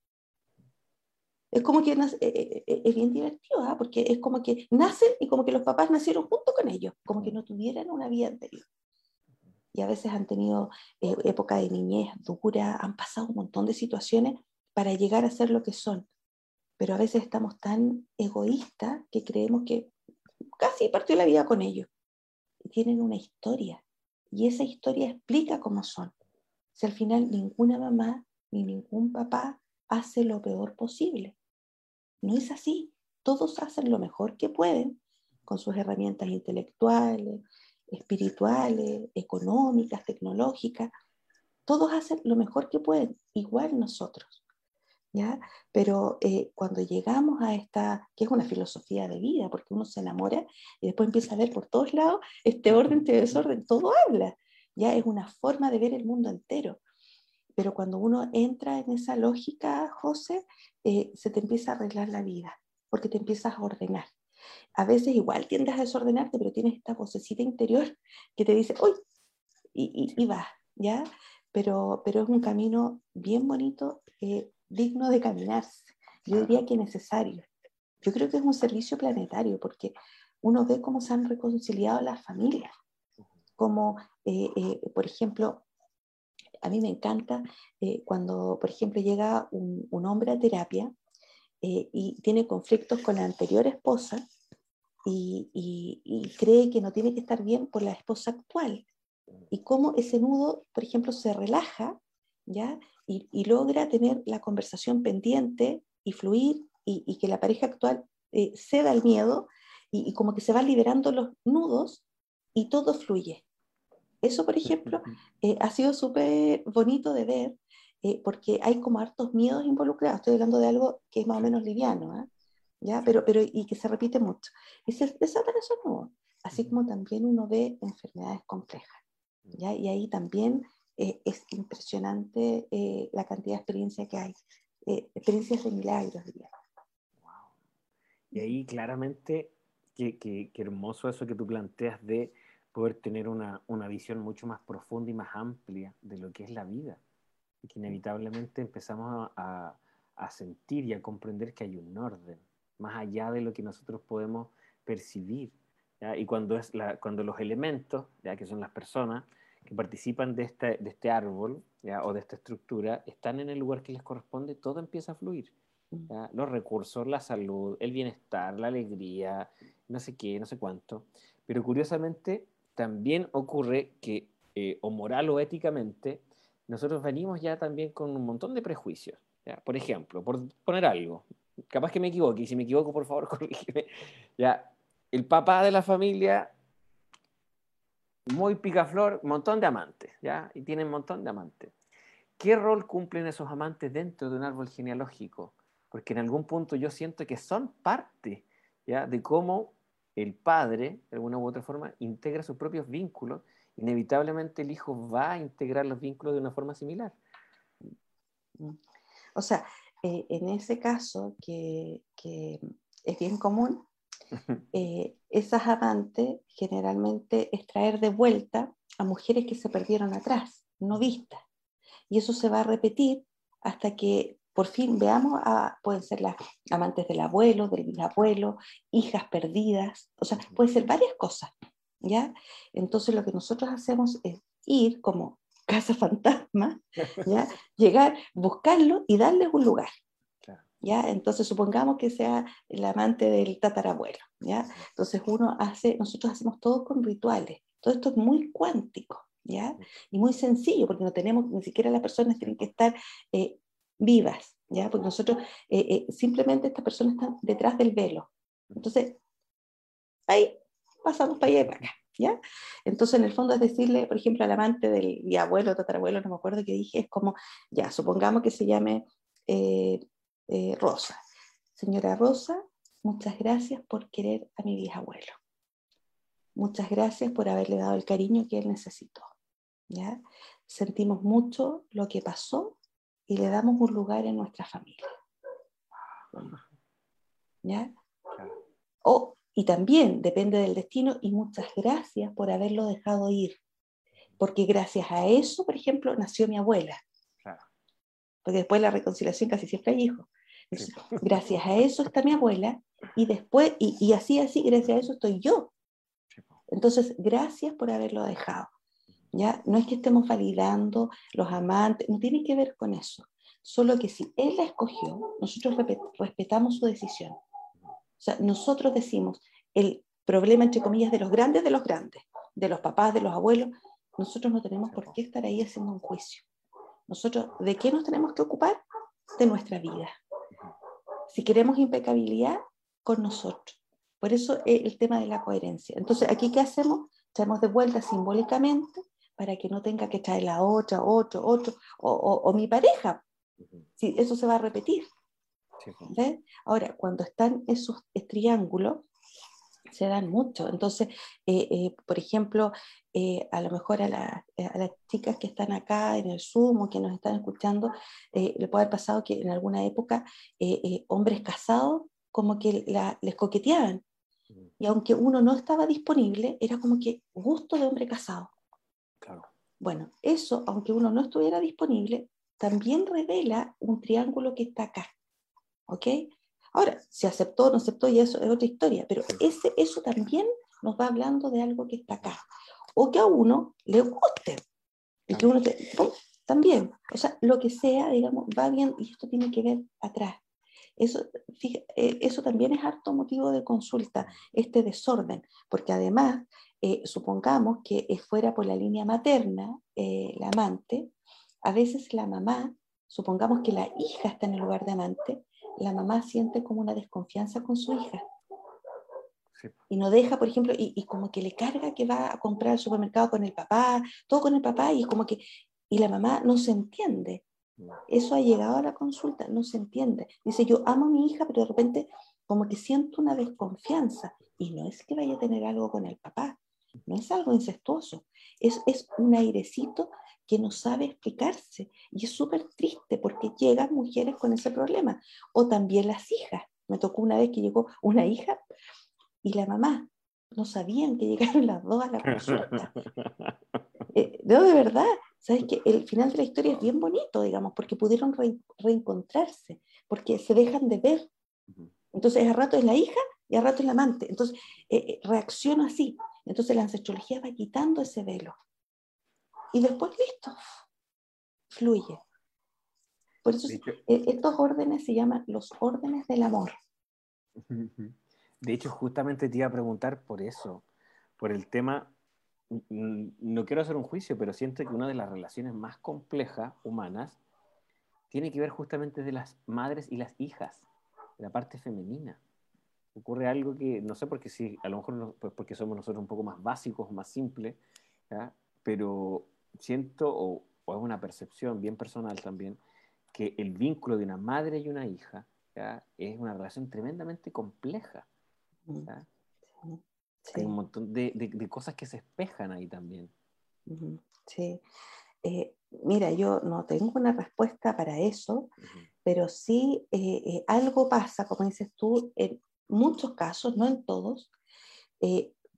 Es como que eh, eh, eh, es bien divertido, ¿ah? porque es como que nacen y como que los papás nacieron junto con ellos, como que no tuvieran una vida anterior. Y a veces han tenido época de niñez dura, han pasado un montón de situaciones para llegar a ser lo que son. Pero a veces estamos tan egoístas que creemos que casi partió la vida con ellos. Tienen una historia. Y esa historia explica cómo son. Si al final ninguna mamá ni ningún papá hace lo peor posible. No es así. Todos hacen lo mejor que pueden con sus herramientas intelectuales, espirituales, económicas, tecnológicas. Todos hacen lo mejor que pueden, igual nosotros. ¿Ya? Pero eh, cuando llegamos a esta, que es una filosofía de vida, porque uno se enamora y después empieza a ver por todos lados este orden, este desorden, todo habla. Ya es una forma de ver el mundo entero. Pero cuando uno entra en esa lógica, José, eh, se te empieza a arreglar la vida, porque te empiezas a ordenar. A veces igual tiendes a desordenarte, pero tienes esta vocecita interior que te dice, uy, y, y, va, ¿ya? Pero, pero es un camino bien bonito, eh, digno de caminarse. Yo diría que necesario. Yo creo que es un servicio planetario, porque uno ve cómo se han reconciliado las familias, como, eh, por ejemplo, a mí me encanta eh, cuando, por ejemplo, llega un, hombre a terapia eh, y tiene conflictos con la anterior esposa y, cree que no tiene que estar bien por la esposa actual. Y cómo ese nudo, por ejemplo, se relaja ¿ya? Y, logra tener la conversación pendiente y fluir y, que la pareja actual eh, ceda al miedo y, como que se van liberando los nudos y todo fluye. Eso, por ejemplo, eh, ha sido súper bonito de ver eh, porque hay como hartos miedos involucrados. Estoy hablando de algo que es más o menos liviano, ¿ah? ¿ya? Pero, pero, y que se repite mucho. Y se desaparece nuevo. Así como también uno ve enfermedades complejas. ¿ya? Y ahí también eh, es impresionante la cantidad de experiencia que hay. experiencias de milagros, diría. Wow. Y ahí claramente, qué, qué, qué hermoso eso que tú planteas de poder tener una, una, visión mucho más profunda y más amplia de lo que es la vida. Y que inevitablemente empezamos a, a, sentir y a comprender que hay un orden, más allá de lo que nosotros podemos percibir. Y cuando, es la, cuando los elementos, ya que son las personas que participan de este, de este árbol ¿ya? o de esta estructura, están en el lugar que les corresponde, todo empieza a fluir. Mm. Los recursos, la salud, el bienestar, la alegría, no sé qué, no sé cuánto. Pero curiosamente, también ocurre que, eh, o moral o éticamente, nosotros venimos ya también con un montón de prejuicios. Por ejemplo, por poner algo, capaz que me equivoque, y si me equivoco, por favor, corrígeme. Ya, el papá de la familia, muy picaflor, montón de amantes, ¿ya? Y tiene un montón de amantes. ¿Qué rol cumplen esos amantes dentro de un árbol genealógico? Porque en algún punto yo siento que son parte, ¿ya? De cómo el padre, de alguna u otra forma, integra sus propios vínculos, inevitablemente el hijo va a integrar los vínculos de una forma similar. O sea, eh, en ese caso, que, es bien común, eh, esas amantes generalmente es traer de vuelta a mujeres que se perdieron atrás, no vistas. Y eso se va a repetir hasta que por fin veamos, a, pueden ser las amantes del abuelo, del bisabuelo, hijas perdidas, o sea, puede ser varias cosas, ¿ya? Entonces lo que nosotros hacemos es ir como casa fantasma, ¿ya? Llegar, buscarlo y darles un lugar. ¿Ya? Entonces supongamos que sea el amante del tatarabuelo, ¿ya? Entonces uno hace, nosotros hacemos todo con rituales, todo esto es muy cuántico, ¿ya? Y muy sencillo, porque no tenemos, ni siquiera las personas tienen que estar eh, vivas, ¿ya? Porque nosotros, eh, eh, simplemente estas personas están detrás del velo. Entonces, ahí pasamos para allá y para acá, ¿ya? Entonces, en el fondo es decirle, por ejemplo, al amante del mi abuelo, tatarabuelo, no me acuerdo qué dije, es como, ya, supongamos que se llame eh, eh, Rosa. Señora Rosa, muchas gracias por querer a mi bisabuelo. Muchas gracias por haberle dado el cariño que él necesitó. ¿ya? Sentimos mucho lo que pasó y le damos un lugar en nuestra familia. ¿Ya? O y también depende del destino y muchas gracias por haberlo dejado ir. Porque gracias a eso, por ejemplo, nació mi abuela. Porque después de la reconciliación casi siempre hay hijos. gracias a eso está mi abuela y después, y, y, así, así, gracias a eso estoy yo. Entonces, gracias por haberlo dejado. ¿ya? No es que estemos validando los amantes, no tiene que ver con eso. Solo que si él la escogió, nosotros respetamos su decisión. O sea, nosotros decimos el problema, entre comillas, de los grandes de los grandes, de los papás, de los abuelos, nosotros no tenemos por qué estar ahí haciendo un juicio. Nosotros, ¿de qué nos tenemos que ocupar? De nuestra vida. Si queremos impecabilidad, con nosotros. Por eso el tema de la coherencia. Entonces, aquí, ¿qué hacemos? Traemos de vuelta simbólicamente para que no tenga que traer la otra, otro, otro, o, o, mi pareja. Si eso se va a repetir. Ahora, cuando están esos triángulos, se dan mucho. Entonces, eh, eh, por ejemplo, eh, a lo mejor a, las chicas que están acá en el Zoom o que nos están escuchando, le puede haber pasado que en alguna época hombres casados como que les coqueteaban. Y aunque uno no estaba disponible, era como que gusto de hombre casado. Bueno, eso, aunque uno no estuviera disponible, también revela un triángulo que está acá. ¿Ok? Ahora, si aceptó o no aceptó, y eso es otra historia, pero ese, eso también nos va hablando de algo que está acá. O que a uno le guste. Y que uno también. O sea, lo que sea, digamos, va bien, y esto tiene que ver atrás. Eso, eh, eso también es harto motivo de consulta, este desorden, porque además, eh, supongamos que fuera por la línea materna, eh, la amante, a veces la mamá, supongamos que la hija está en el lugar de amante, la mamá siente como una desconfianza con su hija. Y no deja, por ejemplo, y, como que le carga que va a comprar al supermercado con el papá, todo con el papá, y es como que, y la mamá no se entiende. Eso ha llegado a la consulta, no se entiende. Dice, yo amo a mi hija, pero de repente como que siento una desconfianza. Y no es que vaya a tener algo con el papá, no es algo incestuoso, es, es un airecito que no sabe explicarse. Y es súper triste porque llegan mujeres con ese problema. O también las hijas. Me tocó una vez que llegó una hija y la mamá. No sabían que llegaron las dos a la consulta. Eh, no, de verdad. Sabes que el final de la historia es bien bonito, digamos, porque pudieron reencontrarse, porque se dejan de ver. Entonces, a rato es la hija y a rato es la amante. Entonces, eh, eh, reacciona así. Entonces, la ancestrología va quitando ese velo y después listo, fluye. Por eso e, estos órdenes se llaman los órdenes del amor. De hecho, justamente te iba a preguntar por eso, por el tema, no quiero hacer un juicio, pero siento que una de las relaciones más complejas humanas tiene que ver justamente de las madres y las hijas, de la parte femenina. Ocurre algo que, no sé por qué sí, a lo mejor pues porque somos nosotros un poco más básicos, más simples, pero siento, o, es una percepción bien personal también, que el vínculo de una madre y una hija es una relación tremendamente compleja. Mm. Hay un montón de, de, cosas que se espejan ahí también. Sí. Eh, mira, yo no tengo una respuesta para eso, pero sí eh, eh, algo pasa, como dices tú, en muchos casos, no en todos,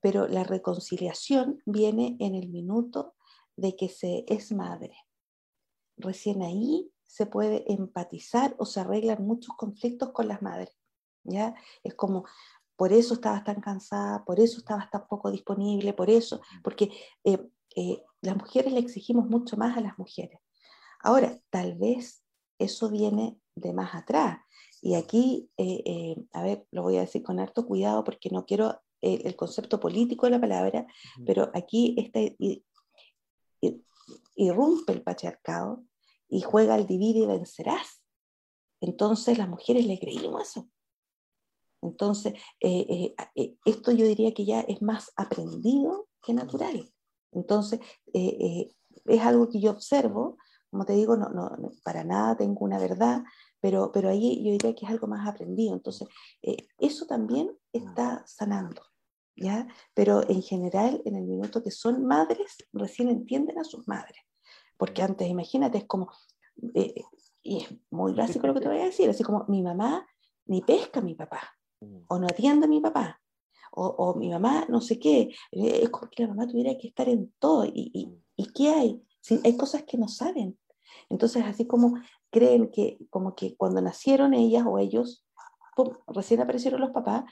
pero la reconciliación viene en el minuto de que se es madre. Recién ahí se puede empatizar o se arreglan muchos conflictos con las madres. ¿ya? Es como, por eso estabas tan cansada, por eso estabas tan poco disponible, por eso, porque eh, eh, las mujeres le exigimos mucho más a las mujeres. Ahora, tal vez eso viene de más atrás. Y aquí, eh, a ver, lo voy a decir con harto cuidado porque no quiero el concepto político de la palabra, pero aquí esta irrumpe el patriarcado y juega al divide y vencerás. Entonces las mujeres le creímos eso. Entonces, eh, eh, eh, esto yo diría que ya es más aprendido que natural. Entonces, eh, es algo que yo observo, como te digo, no, no, para nada tengo una verdad, pero, pero ahí yo diría que es algo más aprendido. Entonces, eso también está sanando, ¿ya? Pero en general, en el minuto que son madres, recién entienden a sus madres. Porque antes, imagínate, es como, y es muy básico lo que te voy a decir, así como mi mamá ni pesca a mi papá, o no atiende a mi papá, o, mi mamá no sé qué, es como que la mamá tuviera que estar en todo. ¿Y, y, qué hay? Hay cosas que no saben. Entonces, así como creen que, como que cuando nacieron ellas o ellos, recién aparecieron los papás,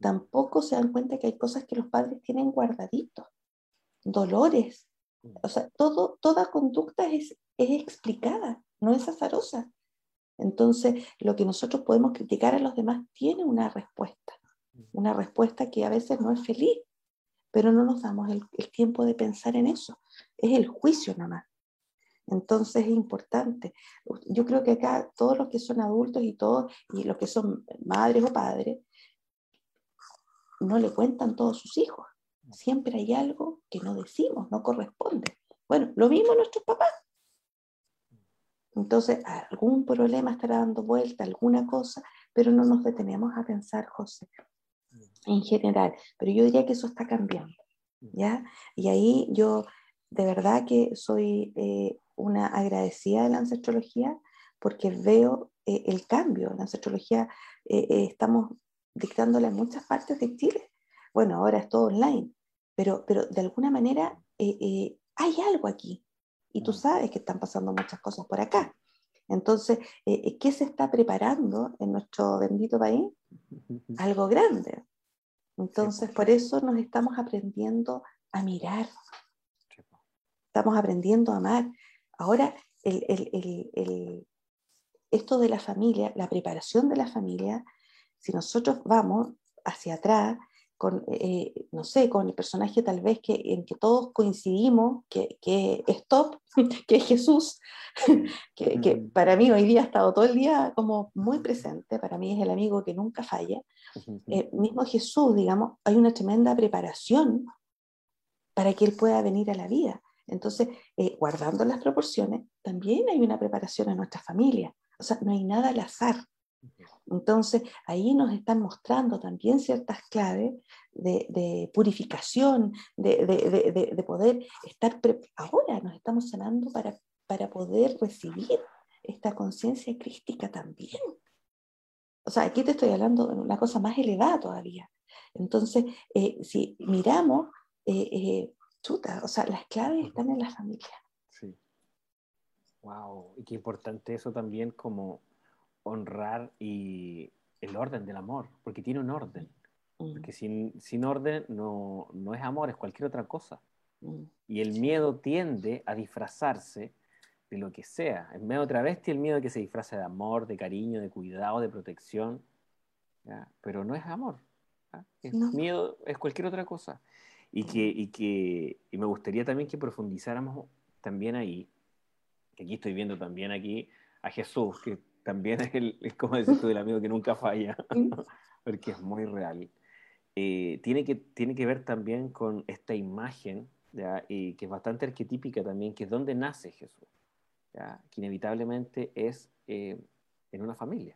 tampoco se dan cuenta que hay cosas que los padres tienen guardaditos, dolores. O sea, todo, toda conducta es, es explicada, no es azarosa. Entonces, lo que nosotros podemos criticar a los demás tiene una respuesta una respuesta que a veces no es feliz, pero no nos damos el, tiempo de pensar en eso. Es el juicio nada más. Entonces es importante. Yo creo que acá todos los que son adultos y todos, y los que son madres o padres, no le cuentan todos sus hijos. Siempre hay algo que no decimos, no corresponde. Bueno, lo mismo nuestros papás. Entonces, algún problema estará dando vuelta, alguna cosa, pero no nos detenemos a pensar, José, en general, pero yo diría que eso está cambiando, ¿ya? Y ahí yo de verdad que soy eh, una agradecida de la ancestrología porque veo eh, el cambio. La ancestrología eh, estamos dictándola en muchas partes de Chile. Bueno, ahora es todo online, pero, pero de alguna manera hay algo aquí y tú sabes que están pasando muchas cosas por acá. Entonces, ¿qué se está preparando en nuestro bendito país? Algo grande. Entonces, por eso nos estamos aprendiendo a mirar. Estamos aprendiendo a amar. Ahora, esto de la familia, la preparación de la familia, si nosotros vamos hacia atrás, con, eh, no sé, con el personaje tal vez que, en que todos coincidimos, que, que es top, que es Jesús, que, que, para mí hoy día ha estado todo el día como muy presente, para mí es el amigo que nunca falla. Eh, mismo Jesús, digamos, hay una tremenda preparación para que Él pueda venir a la vida. Entonces, eh, guardando las proporciones, también hay una preparación en nuestra familia. O sea, no hay nada al azar. Entonces, ahí nos están mostrando también ciertas claves de, purificación, de, poder estar, ahora nos estamos sanando para, para poder recibir esta conciencia crística también. O sea, aquí te estoy hablando de una cosa más elevada todavía. Entonces, eh, si miramos, eh, eh, chuta, o sea, las claves están en la familia. Sí. Wow, y qué importante eso también como honrar y el orden del amor, porque tiene un orden. Mm. Porque sin, sin orden no, no, es amor, es cualquier otra cosa. Mm. Y el miedo tiende a disfrazarse de lo que sea. En medio otra vez tiene el miedo de que se disfrace de amor, de cariño, de cuidado, de protección. Pero no es amor. Es miedo, es cualquier otra cosa. Y que, y que y me gustaría también que profundizáramos también ahí, aquí estoy viendo también aquí a Jesús, que también es, el, es como decir tú, el amigo que nunca falla, porque es muy real. Eh, tiene, que, tiene que ver también con esta imagen, Y que es bastante arquetípica también, que es donde nace Jesús, que inevitablemente es eh, en una familia.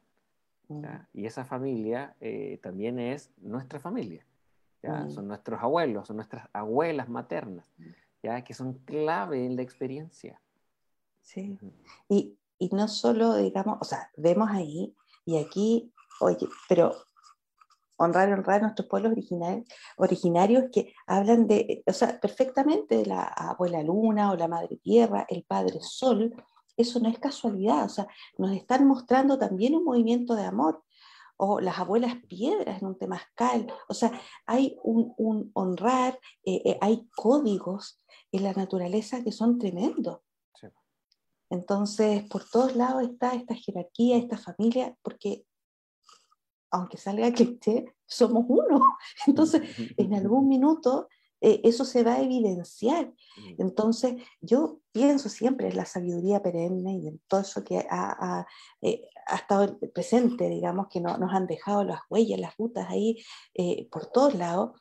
Mm. Y esa familia eh, también es nuestra familia. Mm. Son nuestros abuelos, son nuestras abuelas maternas. ¿ya? que son clave en la experiencia. Sí. Y, y no solo, digamos, o sea, vemos ahí y aquí, oye, pero honrar, honrar a nuestros pueblos originarios, que hablan de, o sea, perfectamente de la abuela luna o la madre tierra, el padre sol, eso no es casualidad, o sea, nos están mostrando también un movimiento de amor, o las abuelas piedras en un temazcal, o sea, hay un, honrar, eh, eh, hay códigos en la naturaleza que son tremendos. Entonces, por todos lados está esta jerarquía, esta familia, porque aunque salga cliché, somos uno. Entonces, en algún minuto eh, eso se va a evidenciar. Mm. Entonces, yo pienso siempre en la sabiduría perenne y en todo eso que ha, eh, estado presente, digamos, que nos han dejado las huellas, las rutas ahí eh, por todos lados.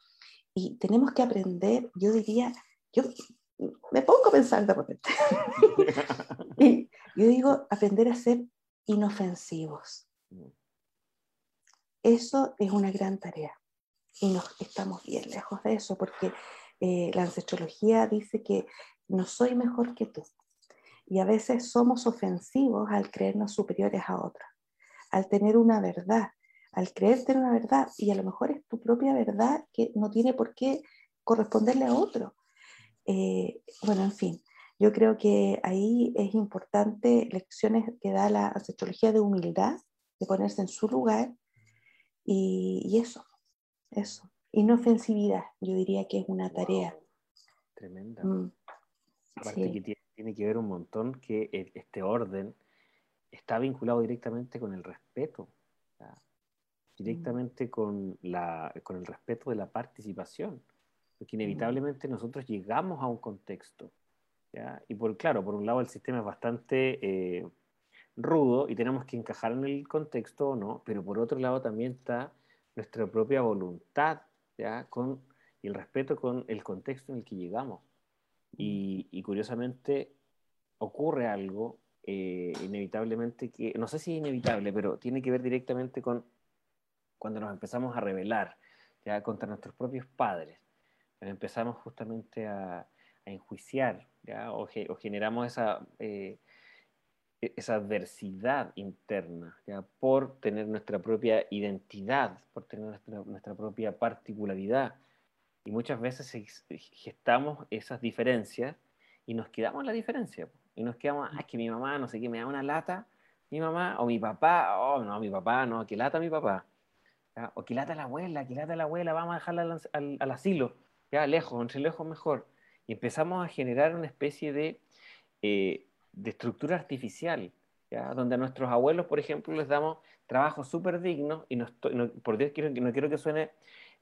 Y tenemos que aprender, yo diría, yo me pongo a pensar de repente. y yo digo, aprender a ser inofensivos. Eso es una gran tarea. Y nos estamos bien lejos de eso, porque eh, la ancestrología dice que no soy mejor que tú. Y a veces somos ofensivos al creernos superiores a otros, al tener una verdad, al creerte en una verdad. Y a lo mejor es tu propia verdad que no tiene por qué corresponderle a otro. Eh, bueno, en fin, yo creo que ahí es importante lecciones que da la ancestrología de humildad, de ponerse en su lugar y, eso, eso. Inofensividad, yo diría que es una tarea. Tremenda. Mm, Aparte que tiene, que ver un montón que e, este orden está vinculado directamente con el respeto, directamente con, la, con el respeto de la participación, porque inevitablemente nosotros llegamos a un contexto, ¿ya? y por claro, por un lado el sistema es bastante eh, rudo y tenemos que encajar en el contexto o no, pero por otro lado también está nuestra propia voluntad ¿ya? Con, y el respeto con el contexto en el que llegamos. Y, curiosamente ocurre algo eh, inevitablemente que, no sé si es inevitable, pero tiene que ver directamente con cuando nos empezamos a rebelar ya contra nuestros propios padres. Empezamos justamente a, enjuiciar ¿ya? O, generamos esa... Eh, e-, esa adversidad interna, ¿ya? por tener nuestra propia identidad, por tener nuestra, propia particularidad. Y muchas veces gestamos esas diferencias y nos quedamos en la diferencia. Y nos quedamos, ah, es que mi mamá, no sé qué, me da una lata, mi mamá, o mi papá, oh, no, mi papá, no, que lata mi papá. O que lata la abuela, que lata la abuela, vamos a dejarla al, asilo, ya lejos, entre lejos mejor. Y empezamos a generar una especie de eh, de estructura artificial, ¿ya? donde a nuestros abuelos, por ejemplo, les damos trabajos súper dignos, y no, por Dios quiero, no quiero que suene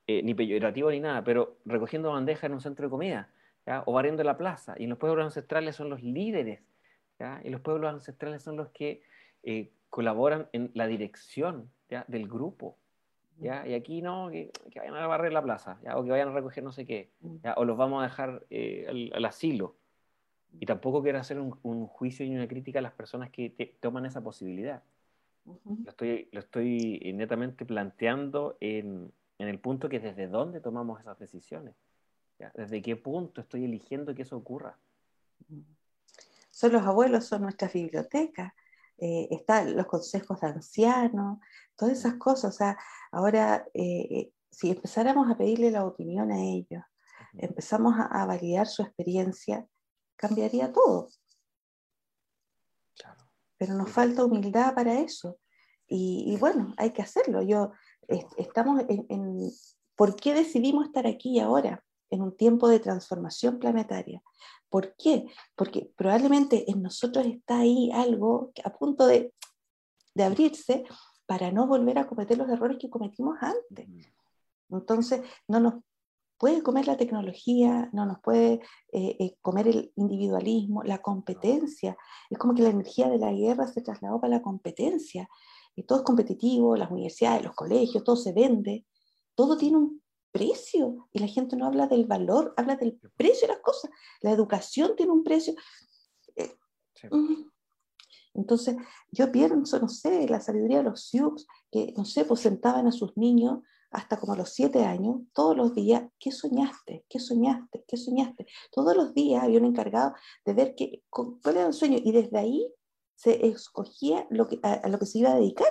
eh, ni peyorativo ni nada, pero recogiendo bandejas en un centro de comida, ¿ya? o barriendo la plaza, y los pueblos ancestrales son los líderes, ¿ya? y los pueblos ancestrales son los que eh, colaboran en la dirección ¿ya? del grupo. ¿Ya? Y aquí no, que, vayan a barrer la plaza, ¿ya? o que vayan a recoger no sé qué, ¿ya? o los vamos a dejar eh, al, al, asilo, y tampoco quiero hacer un, juicio y una crítica a las personas que toman esa posibilidad. lo, estoy, lo estoy netamente planteando en, en, el punto que desde dónde tomamos esas decisiones. ¿Desde qué punto estoy eligiendo que eso ocurra? Son los abuelos, son nuestras bibliotecas, eh, están los consejos de ancianos, todas esas cosas. O sea, ahora, eh, si empezáramos a pedirle la opinión a ellos, empezamos a, a validar su experiencia, cambiaría todo. Pero nos falta humildad para eso. Y, bueno, hay que hacerlo. Yo, estamos en, ¿Por qué decidimos estar aquí ahora, en un tiempo de transformación planetaria? ¿Por qué? Porque probablemente en nosotros está ahí algo a punto de, de abrirse para no volver a cometer los errores que cometimos antes. Entonces, no nos puede comer la tecnología, no nos puede eh, eh, comer el individualismo, la competencia. Es como que la energía de la guerra se trasladó para la competencia. Y todo es competitivo, las universidades, los colegios, todo se vende, todo tiene un precio y la gente no habla del valor, habla del precio de las cosas. La educación tiene un precio. Eh. Entonces, yo pienso, no sé, la sabiduría de los Sioux, que, no sé, pues sentaban a sus niños hasta como los siete años, todos los días, ¿qué soñaste? ¿Qué soñaste? ¿Qué soñaste? Todos los días había un encargado de ver qué, cuál era el sueño y desde ahí se escogía lo que, a, lo que se iba a dedicar.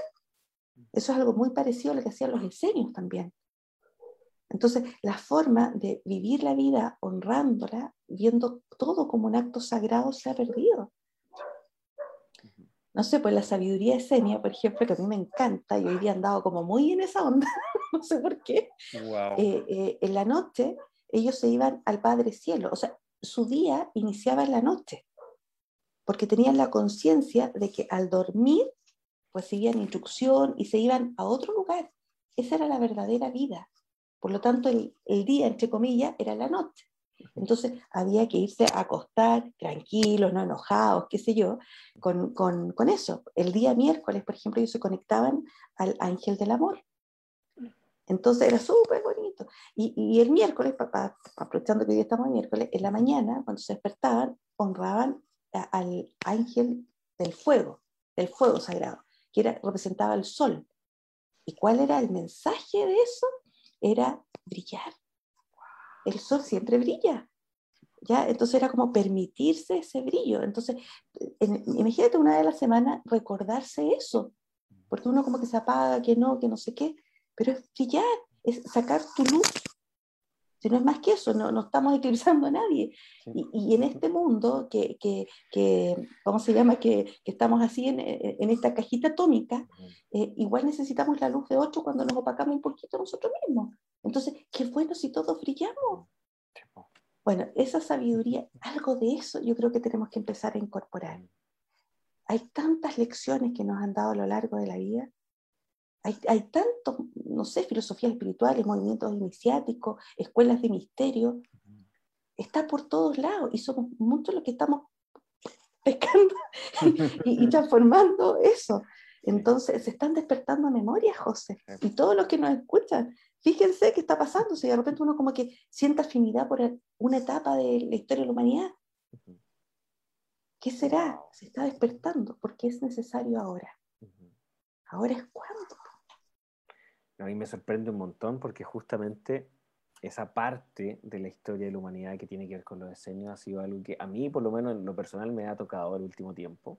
Eso es algo muy parecido a lo que hacían los esenios también. Entonces, la forma de vivir la vida honrándola, viendo todo como un acto sagrado, se ha perdido no sé, pues la sabiduría esenia, por ejemplo, que a mí me encanta, y hoy día han dado como muy en esa onda, no sé por qué, eh, eh, en la noche ellos se iban al Padre Cielo, o sea, su día iniciaba en la noche, porque tenían la conciencia de que al dormir recibían instrucción y se iban a otro lugar. Esa era la verdadera vida. Por lo tanto, el, el día, entre comillas, era la noche. Entonces había que irse a acostar tranquilos, no enojados, qué sé yo, con, con, con, eso. El día miércoles, por ejemplo, ellos se conectaban al ángel del amor. Entonces era súper bonito. Y, y, el miércoles, papá, aprovechando que hoy estamos el miércoles, en la mañana, cuando se despertaban, honraban al ángel del fuego, del fuego sagrado, que era, representaba el sol. ¿Y cuál era el mensaje de eso? Era brillar. El sol siempre brilla. ¿Ya? Entonces era como permitirse ese brillo. Entonces, imagínate una a la semana recordarse eso, porque uno como que se apaga, que no, que no sé qué, pero es brillar, es sacar tu luz. Si no es más que eso, no, no estamos eclipsando a nadie. Y, y, en este mundo que, que, que, ¿cómo se llama? Que, que estamos así en, en, esta cajita atómica, eh, igual necesitamos la luz de 8 cuando nos opacamos un poquito nosotros mismos. Entonces, qué bueno si todos brillamos. Bueno, esa sabiduría, algo de eso yo creo que tenemos que empezar a incorporar. Hay tantas lecciones que nos han dado a lo largo de la vida hay, hay tantos, no sé, filosofías espirituales, movimientos iniciáticos, escuelas de misterio. Está por todos lados y somos muchos los que estamos pescando y, transformando eso. Entonces se están despertando memorias, José. Y todos los que nos escuchan, fíjense qué está pasando. Si de repente uno como que siente afinidad por una etapa de la historia de la humanidad. ¿Qué será? Se está despertando porque es necesario ahora. Ahora es cuando. A mí me sorprende un montón porque justamente esa parte de la historia de la humanidad que tiene que ver con los diseños ha sido algo que a mí, por lo menos en lo personal, me ha tocado el último tiempo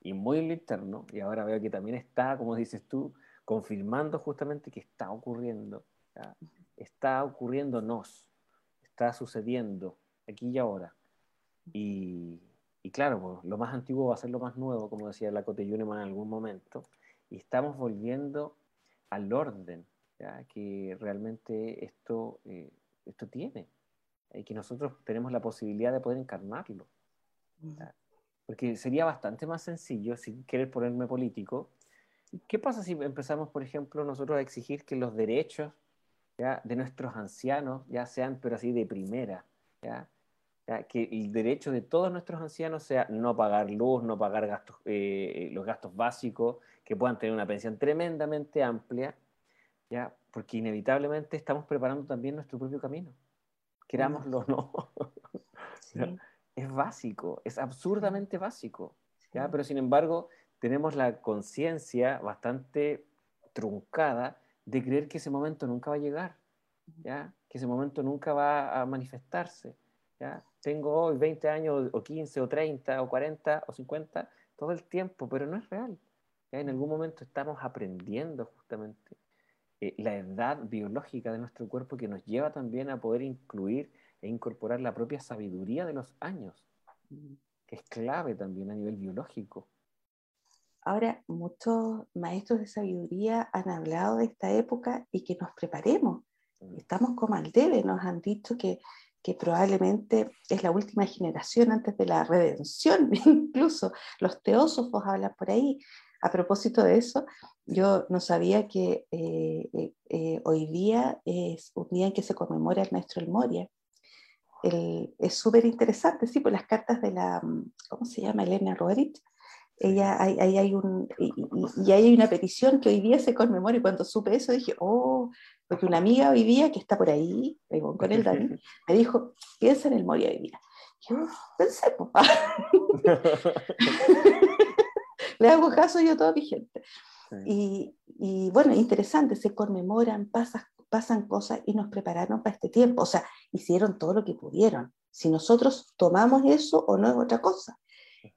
y muy en lo interno. Y ahora veo que también está, como dices tú, confirmando justamente que está ocurriendo. Está ocurriéndonos, está sucediendo aquí y ahora. Y, y claro, pues, lo más antiguo va a ser lo más nuevo, como decía la Cote en algún momento. Y estamos volviendo al orden ¿ya? que realmente esto, eh, esto tiene y que nosotros tenemos la posibilidad de poder encarnarlo. Porque sería bastante más sencillo, sin querer ponerme político, ¿qué pasa si empezamos, por ejemplo, nosotros a exigir que los derechos ¿ya? de nuestros ancianos ya sean, pero así de primera? ¿ya? Que el derecho de todos nuestros ancianos sea no pagar luz, no pagar gastos, eh, los gastos básicos, que puedan tener una pensión tremendamente amplia, ¿ya? porque inevitablemente estamos preparando también nuestro propio camino, querámoslo o no. es básico, es absurdamente básico, ¿ya? pero sin embargo tenemos la conciencia bastante truncada de creer que ese momento nunca va a llegar, ¿ya? que ese momento nunca va a manifestarse. ¿ya? Tengo hoy 20 años, o 15, o 30, o 40, o 50, todo el tiempo, pero no es real. En algún momento estamos aprendiendo justamente eh, la edad biológica de nuestro cuerpo que nos lleva también a poder incluir e incorporar la propia sabiduría de los años, que es clave también a nivel biológico. Ahora, muchos maestros de sabiduría han hablado de esta época y que nos preparemos. Estamos como al debe, nos han dicho que que probablemente es la última generación antes de la redención, incluso los teósofos hablan por ahí. A propósito de eso, yo no sabía que eh, eh, eh, hoy día es un día en que se conmemora el maestro El Moria. es súper interesante, sí, por las cartas de la, ¿cómo se llama? Elena Roerich. Ella, ahí hay, hay, un, y, y, hay una petición que hoy día se conmemora y cuando supe eso dije, oh, porque una amiga hoy día que está por ahí, con el Dani, me dijo, piensa en el Moria hoy día. Yo pensé, papá. Le hago caso yo a toda mi gente. Y, y, bueno, interesante, se conmemoran, pasan, pasan cosas y nos prepararon para este tiempo. O sea, hicieron todo lo que pudieron. Si nosotros tomamos eso o no es otra cosa.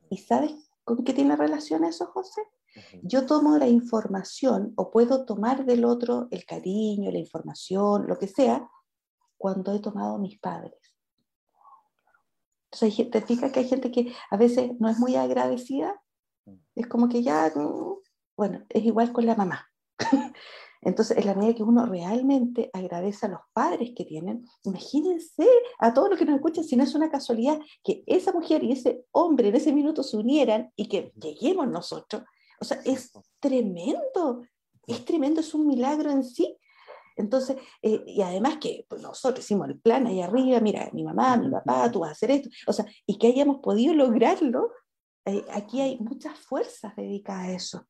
¿Y sabes con qué tiene relación eso, José? Yo tomo la información o puedo tomar del otro el cariño, la información, lo que sea, cuando he tomado a mis padres. Entonces, te fijas que hay gente que a veces no es muy agradecida, es como que ya, mm, bueno, es igual con la mamá. Entonces, en la medida que uno realmente agradece a los padres que tienen, imagínense a todos los que nos escuchan, si no es una casualidad que esa mujer y ese hombre en ese minuto se unieran y que lleguemos nosotros, o sea, es tremendo, es tremendo, es un milagro en sí. Entonces, eh, y además que pues, nosotros hicimos el plan ahí arriba, mira, mi mamá, mi papá, tú vas a hacer esto, o sea, y que hayamos podido lograrlo, eh, aquí hay muchas fuerzas dedicadas a eso.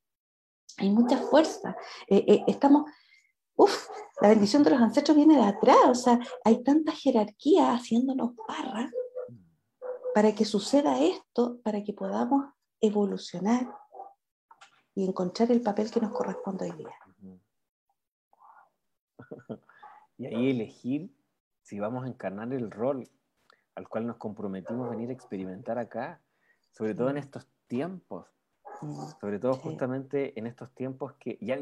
Hay muchas fuerzas. Eh, estamos, uf, la bendición de los ancestros viene de atrás, o sea, hay tanta jerarquía haciéndonos barra para que suceda esto, para que podamos evolucionar y encontrar el papel que nos corresponde hoy día. Y ahí elegir si vamos a encarnar el rol al cual nos comprometimos a venir a experimentar acá, sobre todo en estos tiempos, sobre todo justamente en estos tiempos que ya,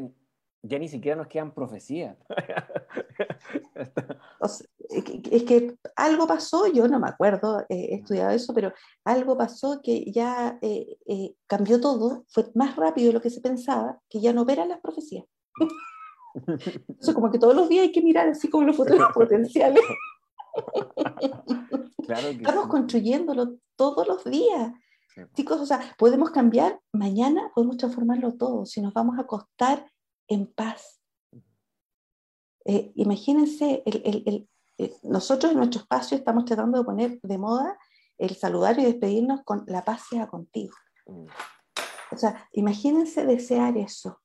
ya ni siquiera nos quedan profecías. es que algo pasó, yo no me acuerdo, he estudiado eso, pero algo pasó que ya eh, eh, cambió todo, fue más rápido de lo que se pensaba, que ya no operan las profecías. Entonces, como que todos los días hay que mirar así como los futuros potenciales. Estamos construyéndolo todos los días. Chicos, o sea, podemos cambiar mañana, podemos transformarlo todo si nos vamos a acostar en paz. Eh, imagínense, el, eh, nosotros en nuestro espacio estamos tratando de poner de moda el saludar y despedirnos con la paz sea contigo. Mm. O sea, imagínense desear eso.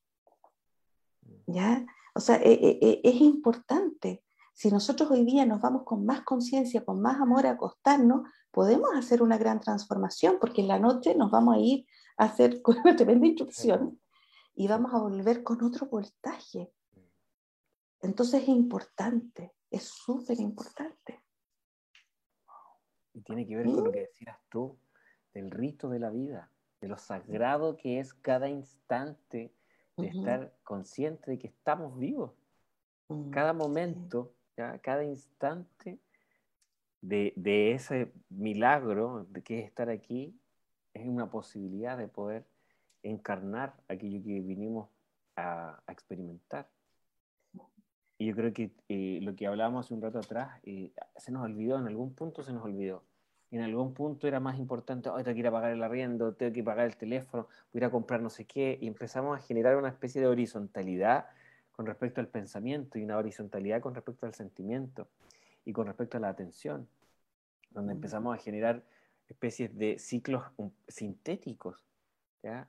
¿Ya? O sea, eh, es importante. Si nosotros hoy día nos vamos con más conciencia, con más amor a acostarnos, podemos hacer una gran transformación, porque en la noche nos vamos a ir a hacer con una tremenda instrucción y vamos a volver con otro voltaje. Entonces es importante, es súper importante. Y tiene que ver con lo que decías tú, del rito de la vida, de lo sagrado que es cada instante de estar consciente de que estamos vivos. Mm, cada momento cada instante de, ese milagro de que es estar aquí es una posibilidad de poder encarnar aquello que vinimos a, experimentar. Y yo creo que eh, lo que hablábamos hace un rato atrás, eh, se nos olvidó, en algún punto se nos olvidó. En algún punto era más importante, hoy tengo que ir a pagar el arriendo, tengo que pagar el teléfono, voy a ir a comprar no sé qué, y empezamos a generar una especie de horizontalidad con respecto al pensamiento y una horizontalidad con respecto al sentimiento y con respecto a la atención, donde empezamos a generar especies de ciclos sintéticos, ¿ya?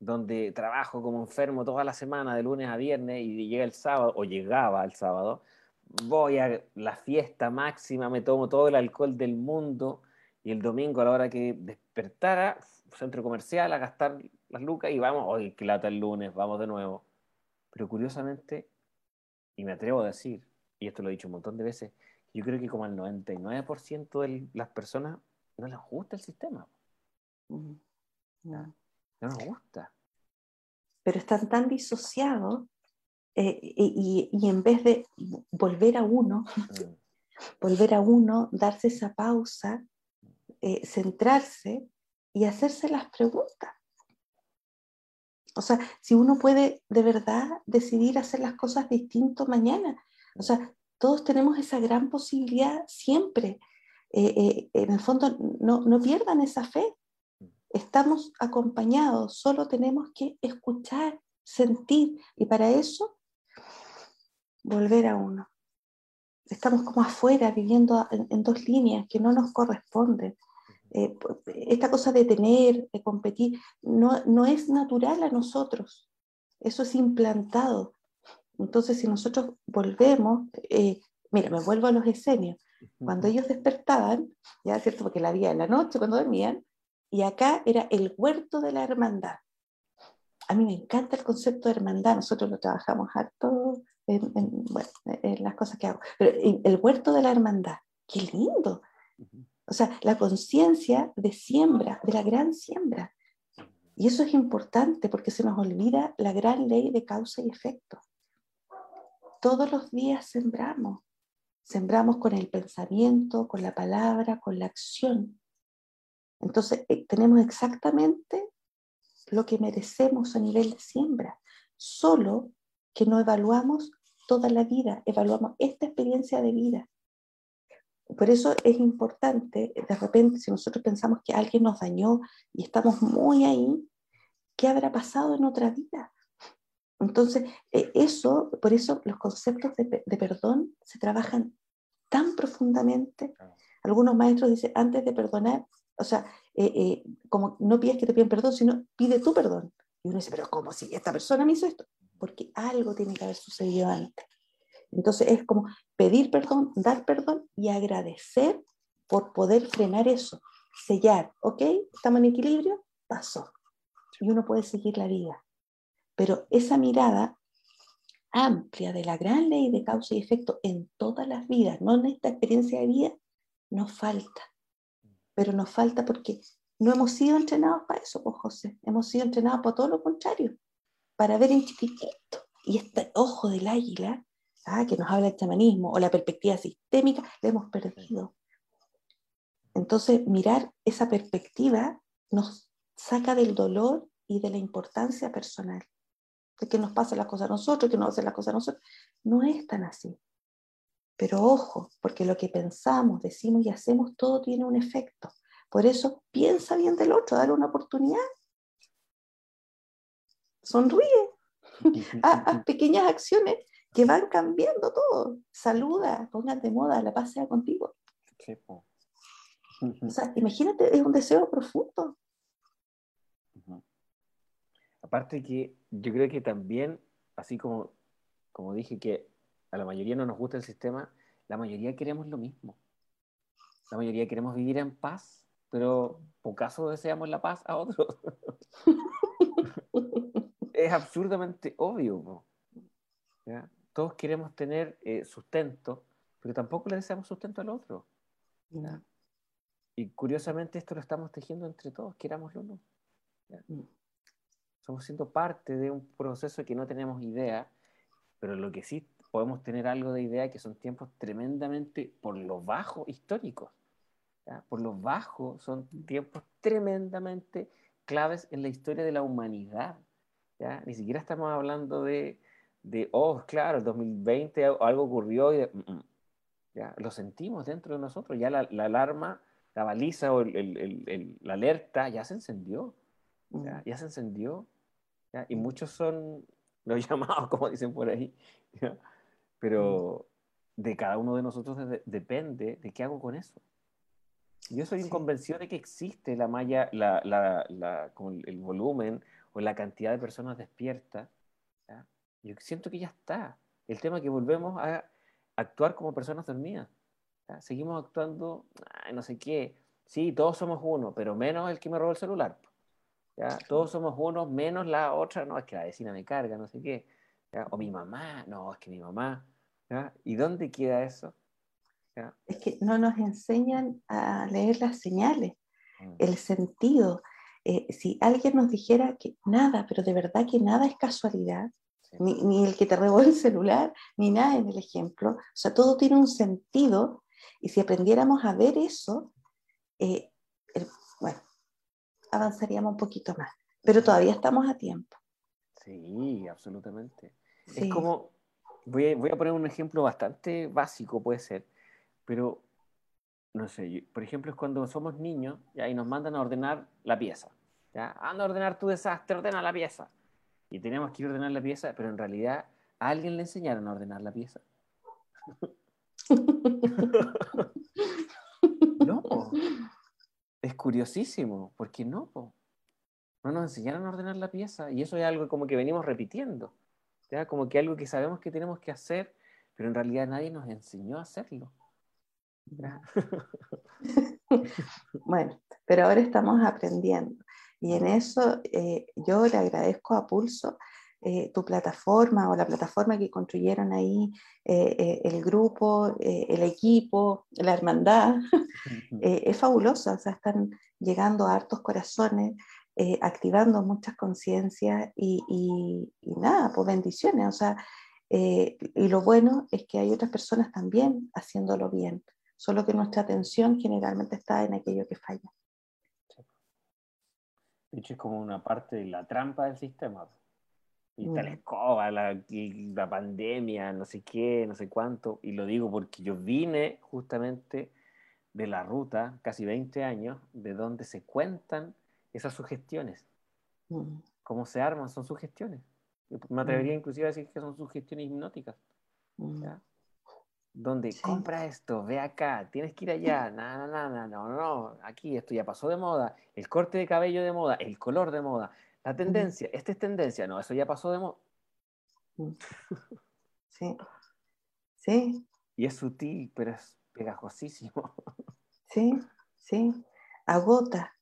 Donde trabajo como enfermo toda la semana, de lunes a viernes, y llega el sábado, o llegaba el sábado, voy a la fiesta máxima, me tomo todo el alcohol del mundo, y el domingo a la hora que despertara, centro comercial, a gastar las lucas, y vamos, hoy que lata el lunes, vamos de nuevo. Pero curiosamente, y me atrevo a decir, y esto lo he dicho un montón de veces, yo creo que como al 99% de las personas no les gusta el sistema. No, no nos gusta. Pero están tan disociados eh, y, en vez de volver a uno, mm. volver a uno, darse esa pausa, eh, centrarse y hacerse las preguntas. O sea, si uno puede de verdad decidir hacer las cosas distinto mañana. O sea, todos tenemos esa gran posibilidad siempre. Eh, eh, en el fondo, no, no pierdan esa fe. Estamos acompañados, solo tenemos que escuchar, sentir, y para eso, volver a uno. Estamos como afuera, viviendo en dos líneas que no nos corresponden. Eh, esta cosa de tener, de competir, no, no es natural a nosotros, eso es implantado. Entonces, si nosotros volvemos, eh, mira, me vuelvo a los esenios, cuando ellos despertaban, ya cierto, porque la vida en la noche cuando dormían, y acá era el huerto de la hermandad. A mí me encanta el concepto de hermandad, nosotros lo trabajamos harto en, bueno, en las cosas que hago, pero el huerto de la hermandad, qué lindo. O sea, la conciencia de siembra, de la gran siembra. Y eso es importante porque se nos olvida la gran ley de causa y efecto. Todos los días sembramos. Sembramos con el pensamiento, con la palabra, con la acción. Entonces, eh, tenemos exactamente lo que merecemos a nivel de siembra. Solo que no evaluamos toda la vida, evaluamos esta experiencia de vida. Por eso es importante, de repente, si nosotros pensamos que alguien nos dañó y estamos muy ahí, ¿qué habrá pasado en otra vida? Entonces, eh, eso, por eso los conceptos de, perdón se trabajan tan profundamente. Algunos maestros dicen, antes de perdonar, o sea, eh, eh, como no pides que te pidan perdón, sino pide tu perdón. Y uno dice, pero ¿cómo si esta persona me hizo esto? porque algo tiene que haber sucedido antes. Entonces es como pedir perdón, dar perdón y agradecer por poder frenar eso, sellar, ¿ok? Estamos en equilibrio, pasó. Y uno puede seguir la vida. Pero esa mirada amplia de la gran ley de causa y efecto en todas las vidas, no en esta experiencia de vida, nos falta. Pero nos falta porque no hemos sido entrenados para eso, pues José. Hemos sido entrenados para todo lo contrario, para ver en chiquitito. Y este ojo del águila, ah, que nos habla del chamanismo o la perspectiva sistémica, la hemos perdido. Entonces, mirar esa perspectiva nos saca del dolor y de la importancia personal de que nos pasa las cosas a nosotros, que nos hacen las cosas a nosotros. No es tan así. Pero ojo, porque lo que pensamos, decimos y hacemos, todo tiene un efecto. Por eso piensa bien del otro, dale una oportunidad. Sonríe. Haz pequeñas acciones que van cambiando todo. Saluda, pongan de moda, la paz sea contigo. O sea, imagínate, es un deseo profundo. Aparte que yo creo que también, así como, como dije que a la mayoría no nos gusta el sistema, la mayoría queremos lo mismo. La mayoría queremos vivir en paz, pero por caso deseamos la paz a otros. es absurdamente obvio. Todos queremos tener eh, sustento, pero tampoco le deseamos sustento al otro. Y curiosamente esto lo estamos tejiendo entre todos, querámoslo o no. Mm estamos siendo parte de un proceso que no tenemos idea, pero lo que sí podemos tener algo de idea que son tiempos tremendamente, por lo bajo, históricos. Por lo bajo, son tiempos tremendamente claves en la historia de la humanidad. ¿ya? Ni siquiera estamos hablando de, de oh, claro, el 2020 algo ocurrió y mm, mm, ¿ya? lo sentimos dentro de nosotros. Ya la, la alarma, la baliza o el, el, la alerta ya se encendió. ¿ya? ya se encendió y muchos son los llamados, como dicen por ahí, pero de cada uno de nosotros depende de qué hago con eso. Yo soy convencido de que existe la malla, la, la, la, el volumen o la cantidad de personas despiertas. Yo siento que ya está. El tema es que volvemos a actuar como personas dormidas. Seguimos actuando, no sé qué. Sí, todos somos uno, pero menos el que me robó el celular. Todos somos unos, menos la otra, no, es que la vecina me carga, no sé qué. O mi mamá, no, es que mi mamá. ¿Y dónde queda eso? Es que no nos enseñan a leer las señales, mm. el sentido. Eh, si alguien nos dijera que nada, pero de verdad que nada es casualidad, ni, el que te robó el celular, ni nada en el ejemplo, o sea, todo tiene un sentido, y si aprendiéramos a ver eso, eh, bueno, avanzaríamos un poquito más. Pero todavía estamos a tiempo. Sí, absolutamente. Es como, voy a, voy a, poner un ejemplo bastante básico, puede ser, pero no sé, por ejemplo, es cuando somos niños ¿ya? y nos mandan a ordenar la pieza. ¿ya? Anda a ordenar tu desastre, ordena la pieza. Y tenemos que ordenar la pieza, pero en realidad a alguien le enseñaron a ordenar la pieza. no es curiosísimo, porque no, no nos enseñaron a ordenar la pieza y eso es algo como que venimos repitiendo, ¿ya? como que algo que sabemos que tenemos que hacer, pero en realidad nadie nos enseñó a hacerlo. bueno, pero ahora estamos aprendiendo. Y en eso eh, yo le agradezco a Pulso eh, tu plataforma o la plataforma que construyeron ahí, eh, eh, el grupo, el equipo, la hermandad, es fabulosa, o sea, están llegando a hartos corazones, activando muchas conciencias y, y, nada, pues bendiciones, o sea, y lo bueno es que hay otras personas también haciéndolo bien, solo que nuestra atención generalmente está en aquello que falla. De hecho, es como una parte de la trampa del sistema. Y está la escoba, la, la, pandemia, no sé qué, no sé cuánto. Y lo digo porque yo vine justamente de la ruta, casi 20 años, de donde se cuentan esas sugestiones. ¿Cómo se arman? Son sugestiones. Me atrevería inclusive a decir que son sugestiones hipnóticas. Donde compra esto, ve acá, tienes que ir allá, no, no, no, no, no, aquí esto ya pasó de moda, el corte de cabello de moda, el color de moda, la tendencia, esta es tendencia, no, eso ya pasó de moda. Mm. Sí, sí. Y es sutil, pero es pegajosísimo. Sí, sí. Agota.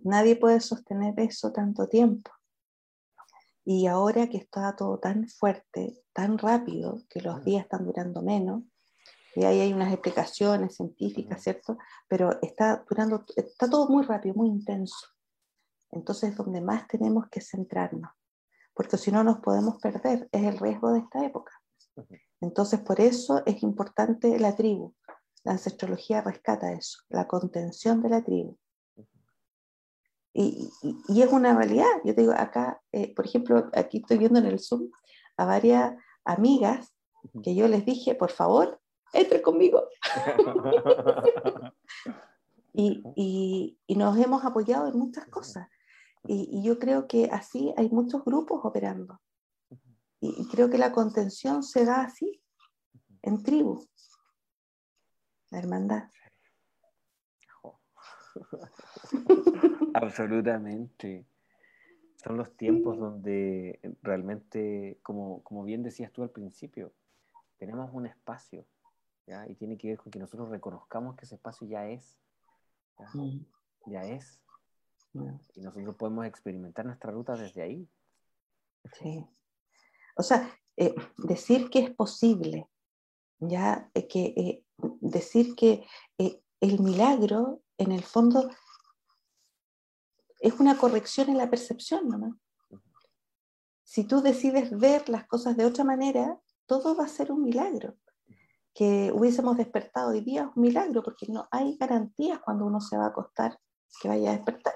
Nadie puede sostener eso tanto tiempo. Y ahora que está todo tan fuerte, tan rápido, que los días están durando menos, y ahí hay unas explicaciones científicas, ¿cierto? Pero está durando, está todo muy rápido, muy intenso. Entonces es donde más tenemos que centrarnos, porque si no nos podemos perder, es el riesgo de esta época. Entonces por eso es importante la tribu. La ancestrología rescata eso, la contención de la tribu. Y, y, es una realidad. Yo te digo, acá, eh, por ejemplo, aquí estoy viendo en el Zoom a varias amigas que yo les dije, por favor, entre conmigo. y, y, nos hemos apoyado en muchas cosas. Y, yo creo que así hay muchos grupos operando. Y, creo que la contención se da así, en tribu. La hermandad. Absolutamente. Son los tiempos donde realmente, como, como bien decías tú al principio, tenemos un espacio, ¿ya? Y tiene que ver con que nosotros reconozcamos que ese espacio ya es, ya, mm. es. Y nosotros podemos experimentar nuestra ruta desde ahí. Sí. O sea, eh, decir que es posible, ya eh, que eh, decir que el milagro en el fondo es una corrección en la percepción nomás. Si tú decides ver las cosas de otra manera, todo va a ser un milagro. Que hubiésemos despertado hoy día es un milagro, porque no hay garantías cuando uno se va a acostar que vaya a despertar.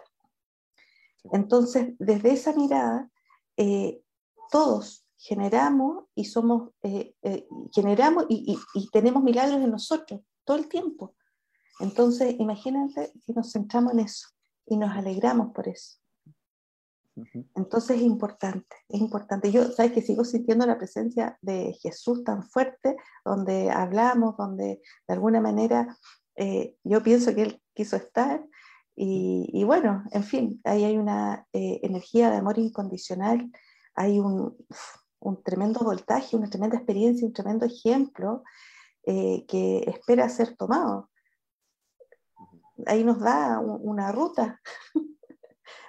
Entonces, desde esa mirada, eh, todos generamos y somos, eh, eh, generamos y, y, tenemos milagros en nosotros todo el tiempo. Entonces, imagínate si nos centramos en eso y nos alegramos por eso. Entonces es importante, es importante. Yo, sabes que sigo sintiendo la presencia de Jesús tan fuerte, donde hablamos, donde de alguna manera eh, yo pienso que Él quiso estar. Y, bueno, en fin, ahí hay una eh, energía de amor incondicional, hay un, un, tremendo voltaje, una tremenda experiencia, un tremendo ejemplo eh, que espera ser tomado ahí nos da una ruta.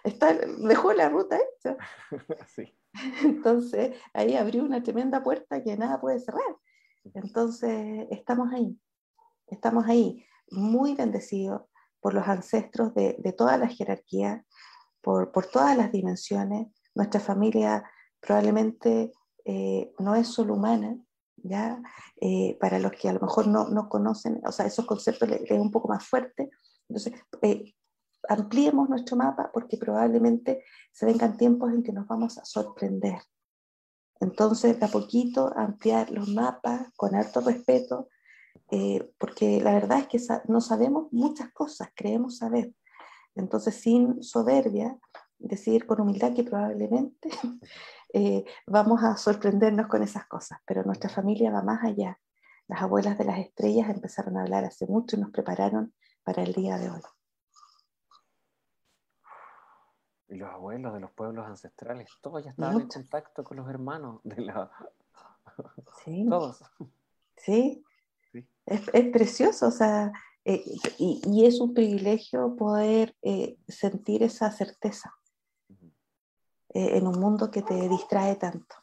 Está, dejó la ruta hecha. Entonces, ahí abrió una tremenda puerta que nada puede cerrar. Entonces, estamos ahí, estamos ahí, muy bendecidos por los ancestros de, de todas las jerarquías, por, por, todas las dimensiones. Nuestra familia probablemente eh, no es solo humana, ¿ya? Eh, para los que a lo mejor no, no conocen, o sea, esos conceptos es un poco más fuerte, entonces, eh, ampliemos nuestro mapa porque probablemente se vengan tiempos en que nos vamos a sorprender. Entonces, de a poquito ampliar los mapas con alto respeto, eh, porque la verdad es que no sabemos muchas cosas, creemos saber. Entonces, sin soberbia, decir con humildad que probablemente eh, vamos a sorprendernos con esas cosas, pero nuestra familia va más allá. Las abuelas de las estrellas empezaron a hablar hace mucho y nos prepararon para el día de hoy. Y los abuelos de los pueblos ancestrales, todos ya estaban en contacto con los hermanos de la... Sí. Todos. Sí. Es, precioso, o sea, eh, y, es un privilegio poder eh, sentir esa certeza eh, en un mundo que te distrae tanto.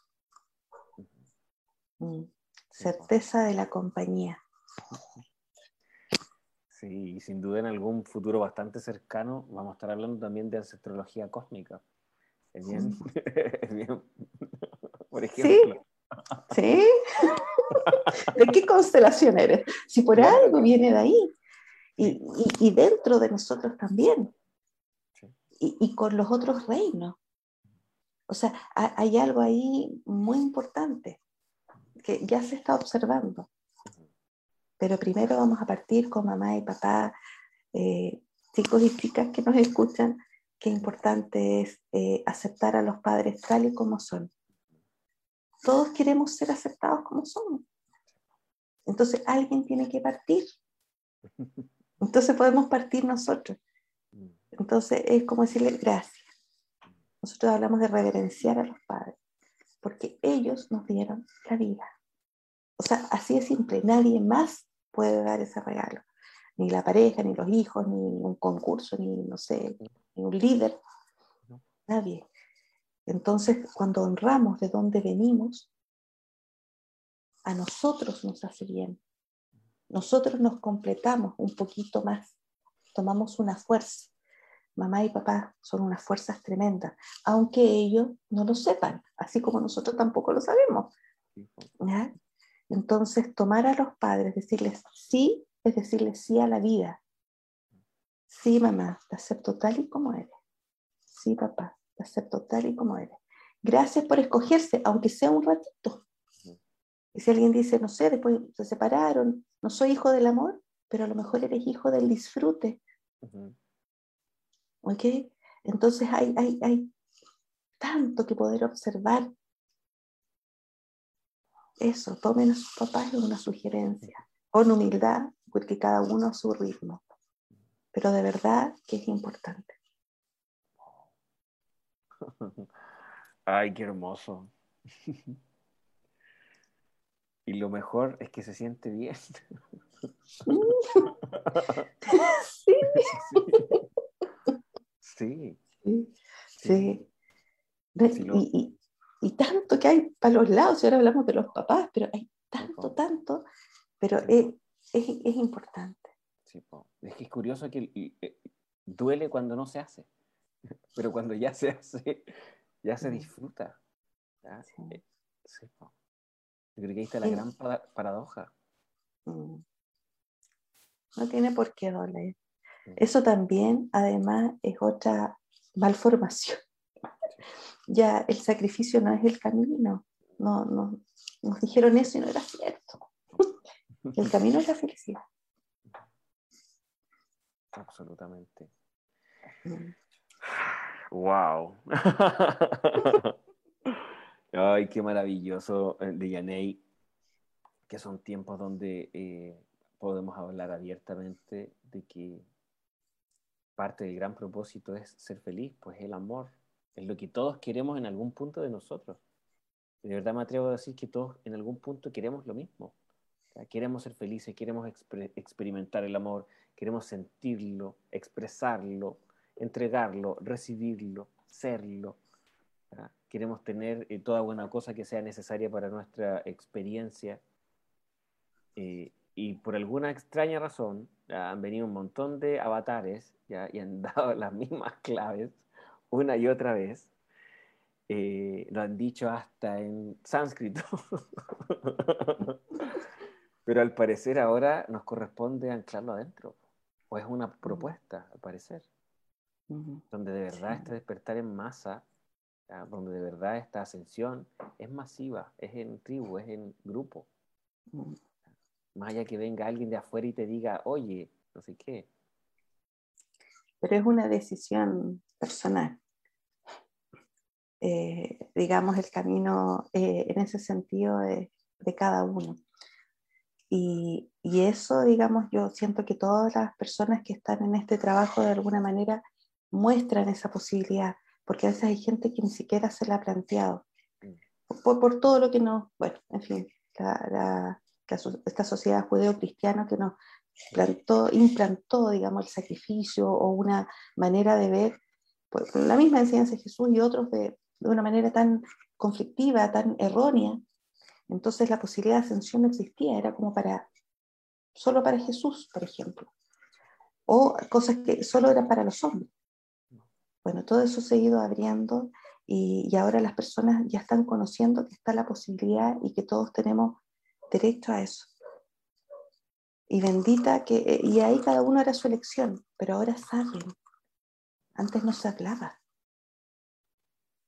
Mm. Certeza de la compañía. Sí, y sin duda en algún futuro bastante cercano vamos a estar hablando también de ancestrología cósmica. Es bien, por ejemplo. Sí, sí. ¿De qué constelación eres? Si por algo viene de ahí. Y, y, dentro de nosotros también. Y, y, con los otros reinos. O sea, hay algo ahí muy importante que ya se está observando. Pero primero vamos a partir con mamá y papá, eh, chicos y chicas que nos escuchan, qué importante es eh, aceptar a los padres tal y como son. Todos queremos ser aceptados como somos. Entonces alguien tiene que partir. Entonces podemos partir nosotros. Entonces es como decirle gracias. Nosotros hablamos de reverenciar a los padres. porque ellos nos dieron la vida. O sea, así de simple, nadie más puede dar ese regalo. Ni la pareja, ni los hijos, ni un concurso, ni, no sé, ni un líder. Nadie. Entonces, cuando honramos de dónde venimos, a nosotros nos hace bien. Nosotros nos completamos un poquito más, tomamos una fuerza. Mamá y papá son unas fuerzas tremendas, aunque ellos no lo sepan, así como nosotros tampoco lo sabemos. Entonces, tomar a los padres, decirles sí, es decirles sí a la vida. Sí, mamá, te acepto tal y como eres. Sí, papá, te acepto tal y como eres. Gracias por escogerse, aunque sea un ratito. Y si alguien dice, no sé, después se separaron, no soy hijo del amor, pero a lo mejor eres hijo del disfrute. ¿Ok? Entonces hay, hay, hay tanto que poder observar. Eso, tomen a sus papás una sugerencia, con humildad, porque cada uno a su ritmo. Pero de verdad que es importante. Ay, qué hermoso. Y lo mejor es que se siente bien. Sí. Sí. sí. Y, tanto que hay para los lados, y ahora hablamos de los papás, pero hay tanto, tanto, pero es, importante. Sí, es que es curioso que eh, duele cuando no se hace, pero cuando ya se hace, ya se disfruta. Sí. Eh, Yo creo que ahí está la gran paradoja. Mm. No tiene por qué doler. Eso también, además, es otra malformación. Ya el sacrificio no es el camino. No, no, nos dijeron eso y no era cierto. el camino es la felicidad. Absolutamente. Wow. Mm. Ay, qué maravilloso eh, de Yanei, que son tiempos donde eh, podemos hablar abiertamente de que parte del gran propósito es ser feliz, pues el amor, es lo que todos queremos en algún punto de nosotros. De verdad me atrevo a decir que todos en algún punto queremos lo mismo. queremos ser felices, queremos experimentar el amor, queremos sentirlo, expresarlo, entregarlo, recibirlo, serlo. Queremos tener eh, toda buena cosa que sea necesaria para nuestra experiencia. Eh, y por alguna extraña razón han venido un montón de avatares y han dado las mismas claves una y otra vez. Eh, lo han dicho hasta en sánscrito. Pero al parecer ahora nos corresponde anclarlo adentro. O es una propuesta, al parecer. Donde de verdad este despertar en masa, donde de verdad esta ascensión es masiva, es en tribu, es en grupo. Más allá que venga alguien de afuera y te diga, oye, no sé qué. Pero es una decisión personal. Eh, digamos, el camino eh, en ese sentido de, cada uno. Y, eso, digamos, yo siento que todas las personas que están en este trabajo de alguna manera muestran esa posibilidad, porque a veces hay gente que ni siquiera se la ha planteado, por, todo lo que no, bueno, en fin, la, esta sociedad judeo-cristiana que nos plantó, implantó, digamos, el sacrificio o una manera de ver pues, la misma enseñanza de Jesús y otros de, de una manera tan conflictiva, tan errónea. Entonces la posibilidad de ascensión no existía, era como para, solo para Jesús, por ejemplo. O cosas que solo eran para los hombres. Bueno, todo eso se ha ido abriendo y, y, ahora las personas ya están conociendo que está la posibilidad y que todos tenemos derecho a eso. Y bendita que, y ahí cada uno era su elección, pero ahora saben. Antes no se hablaba.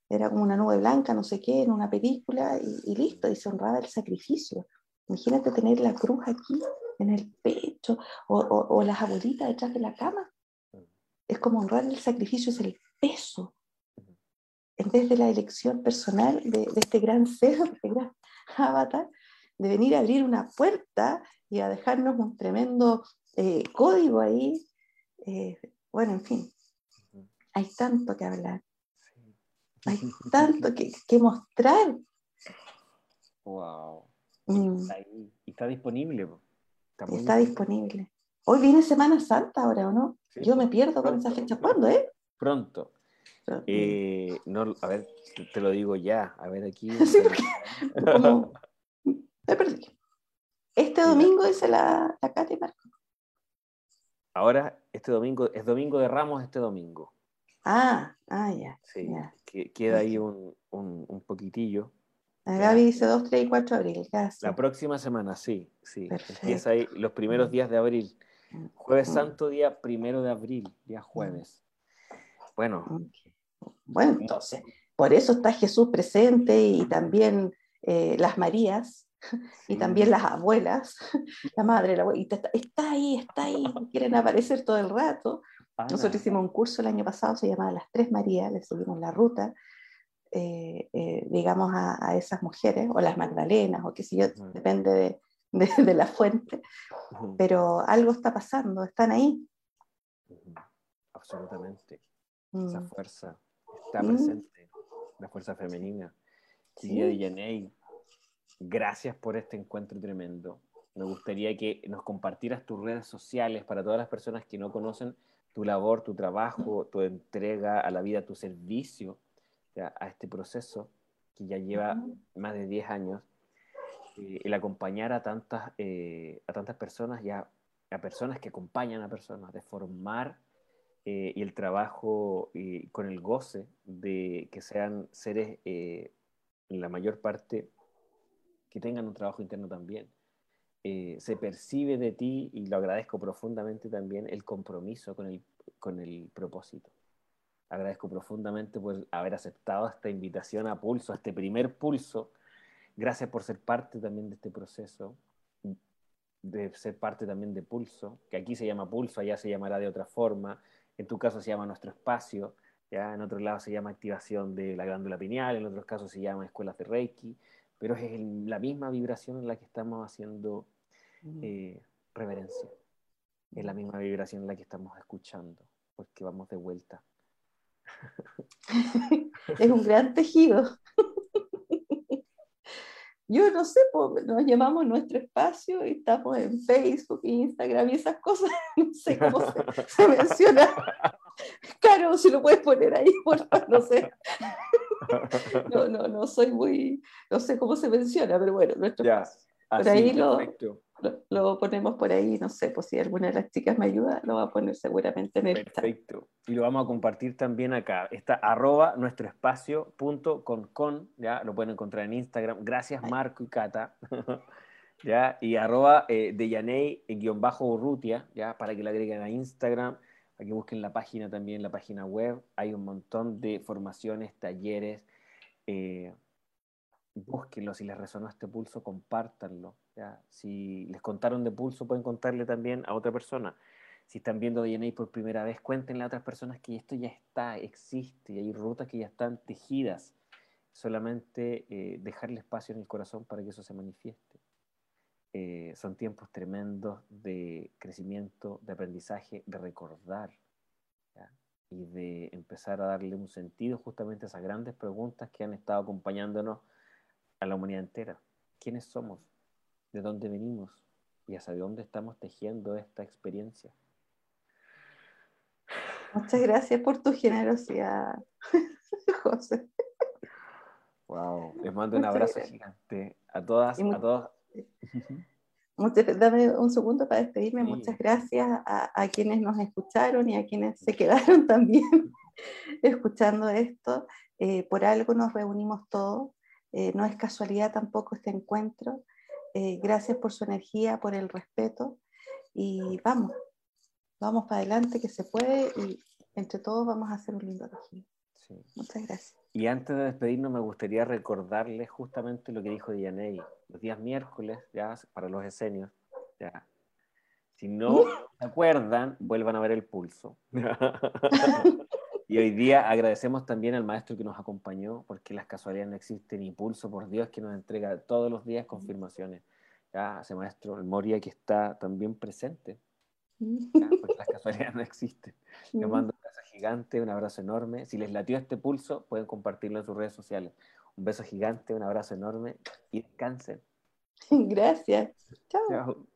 Era como una nube blanca, no sé qué, en una película y, listo, y se honraba el sacrificio. Imagínate tener la cruz aquí en el pecho o, o, las abuelitas detrás de la cama. Es como honrar el sacrificio, es el peso. En vez de la elección personal de, de este gran ser, de este gran avatar, de venir a abrir una puerta y a dejarnos un tremendo eh, código ahí. Eh, bueno, en fin, hay tanto que hablar, hay tanto que, que, mostrar Wow. Mm. Está ahí. Y está disponible. Está, disponible. Hoy viene Semana Santa ahora, ¿o no? Yo me pierdo con esa fecha. ¿Cuándo, eh? Pronto. Eh, no, a ver, te, lo digo ya. A ver aquí. Me perdí. Este domingo dice la, la Katy Marco. Ahora, este domingo, es domingo de Ramos este domingo. Ah, ah, ya. Sí, queda ahí un, poquitillo. La Gaby dice 2, 3 y 4 de abril. La próxima semana, sí, sí. Empieza ahí los primeros días de abril. Mm, jueves mm. Santo, día primero de abril, día jueves. Bueno. Bueno, entonces, por eso está Jesús presente y también eh, las Marías y también las abuelas, la madre, la abuela, está, está, ahí, está ahí, quieren aparecer todo el rato. Nosotros hicimos un curso el año pasado, se llamaba Las Tres Marías, le seguimos la ruta, eh, eh, digamos, a, esas mujeres, o las Magdalenas, o qué sé yo, depende de, de, la fuente, pero algo está pasando, están ahí. Absolutamente. Esa mm. fuerza está mm. presente, la fuerza femenina. Sí. de gracias por este encuentro tremendo. Me gustaría que nos compartieras tus redes sociales para todas las personas que no conocen tu labor, tu trabajo, tu entrega a la vida, tu servicio a este proceso que ya lleva más de 10 años, eh, el acompañar a tantas, eh, a tantas personas y a, personas que acompañan a personas, de formar eh, y el trabajo con el goce de que sean seres, en la mayor parte, que tengan un trabajo interno también. Eh, se percibe de ti, y lo agradezco profundamente también, el compromiso con el, con el propósito. Agradezco profundamente por haber aceptado esta invitación a Pulso, a este primer Pulso. Gracias por ser parte también de este proceso, de ser parte también de Pulso, que aquí se llama Pulso, allá se llamará de otra forma. En tu caso se llama Nuestro Espacio, ¿ya? en otro lado se llama Activación de la Glándula Pineal, en otros casos se llama Escuelas de Reiki, pero es la misma vibración en la que estamos haciendo eh, reverencia. Es la misma vibración en la que estamos escuchando, porque vamos de vuelta. es un gran tejido. Yo no sé, nos llamamos nuestro espacio y estamos en Facebook, Instagram y esas cosas. No sé cómo se, menciona. Claro, si lo puedes poner ahí, por no sé. No, no, no soy muy, no sé cómo se menciona, pero bueno, nuestro espacio. Por ahí lo, lo, ponemos por ahí, no sé, pues si alguna de las chicas me ayuda, lo va a poner seguramente en el Perfecto. Y lo vamos a compartir también acá. Está arroba nuestro espacio punto con, con, ya lo pueden encontrar en Instagram. Gracias Marco y Cata. ¿ya? Y arroba eh, de Yanei, guion bajo Urrutia, ¿ya? Para que la agreguen a Instagram, para que busquen la página también, la página web. Hay un montón de formaciones, talleres. Eh, búsquenlo, si les resonó este pulso, compártanlo. ¿Ya? Si les contaron de pulso, pueden contarle también a otra persona. Si están viendo DNA por primera vez, cuéntenle a otras personas que esto ya está, existe, hay rutas que ya están tejidas. Solamente eh, dejarle espacio en el corazón para que eso se manifieste. Eh, son tiempos tremendos de crecimiento, de aprendizaje, de recordar y de empezar a darle un sentido justamente a esas grandes preguntas que han estado acompañándonos a la humanidad entera. ¿Quiénes somos? ¿De dónde venimos? ¿Y hacia dónde estamos tejiendo esta experiencia? Muchas gracias por tu generosidad, José. Wow, les mando un abrazo gigante a todas, a todos. Dame un segundo para despedirme. Muchas gracias a, quienes nos escucharon y a quienes se quedaron también escuchando esto. Eh, por algo nos reunimos todos eh, no es casualidad tampoco este encuentro. Eh, gracias por su energía, por el respeto y vamos, vamos para adelante que se puede y entre todos vamos a hacer un lindo tejido. Muchas gracias. Y antes de despedirnos me gustaría recordarles justamente lo que dijo Dianey, los días miércoles, ya para los esenios, ya. Si no se acuerdan, vuelvan a ver el pulso. Y hoy día agradecemos también al maestro que nos acompañó, porque las casualidades no existen, y pulso por Dios que nos entrega todos los días confirmaciones. Ya, ese maestro, el Moria, que está también presente, porque las casualidades no existen. Le mando un abrazo gigante, un abrazo enorme. Si les latió este pulso, pueden compartirlo en sus redes sociales. Un beso gigante, un abrazo enorme y descansen. Gracias. Chao. Chao.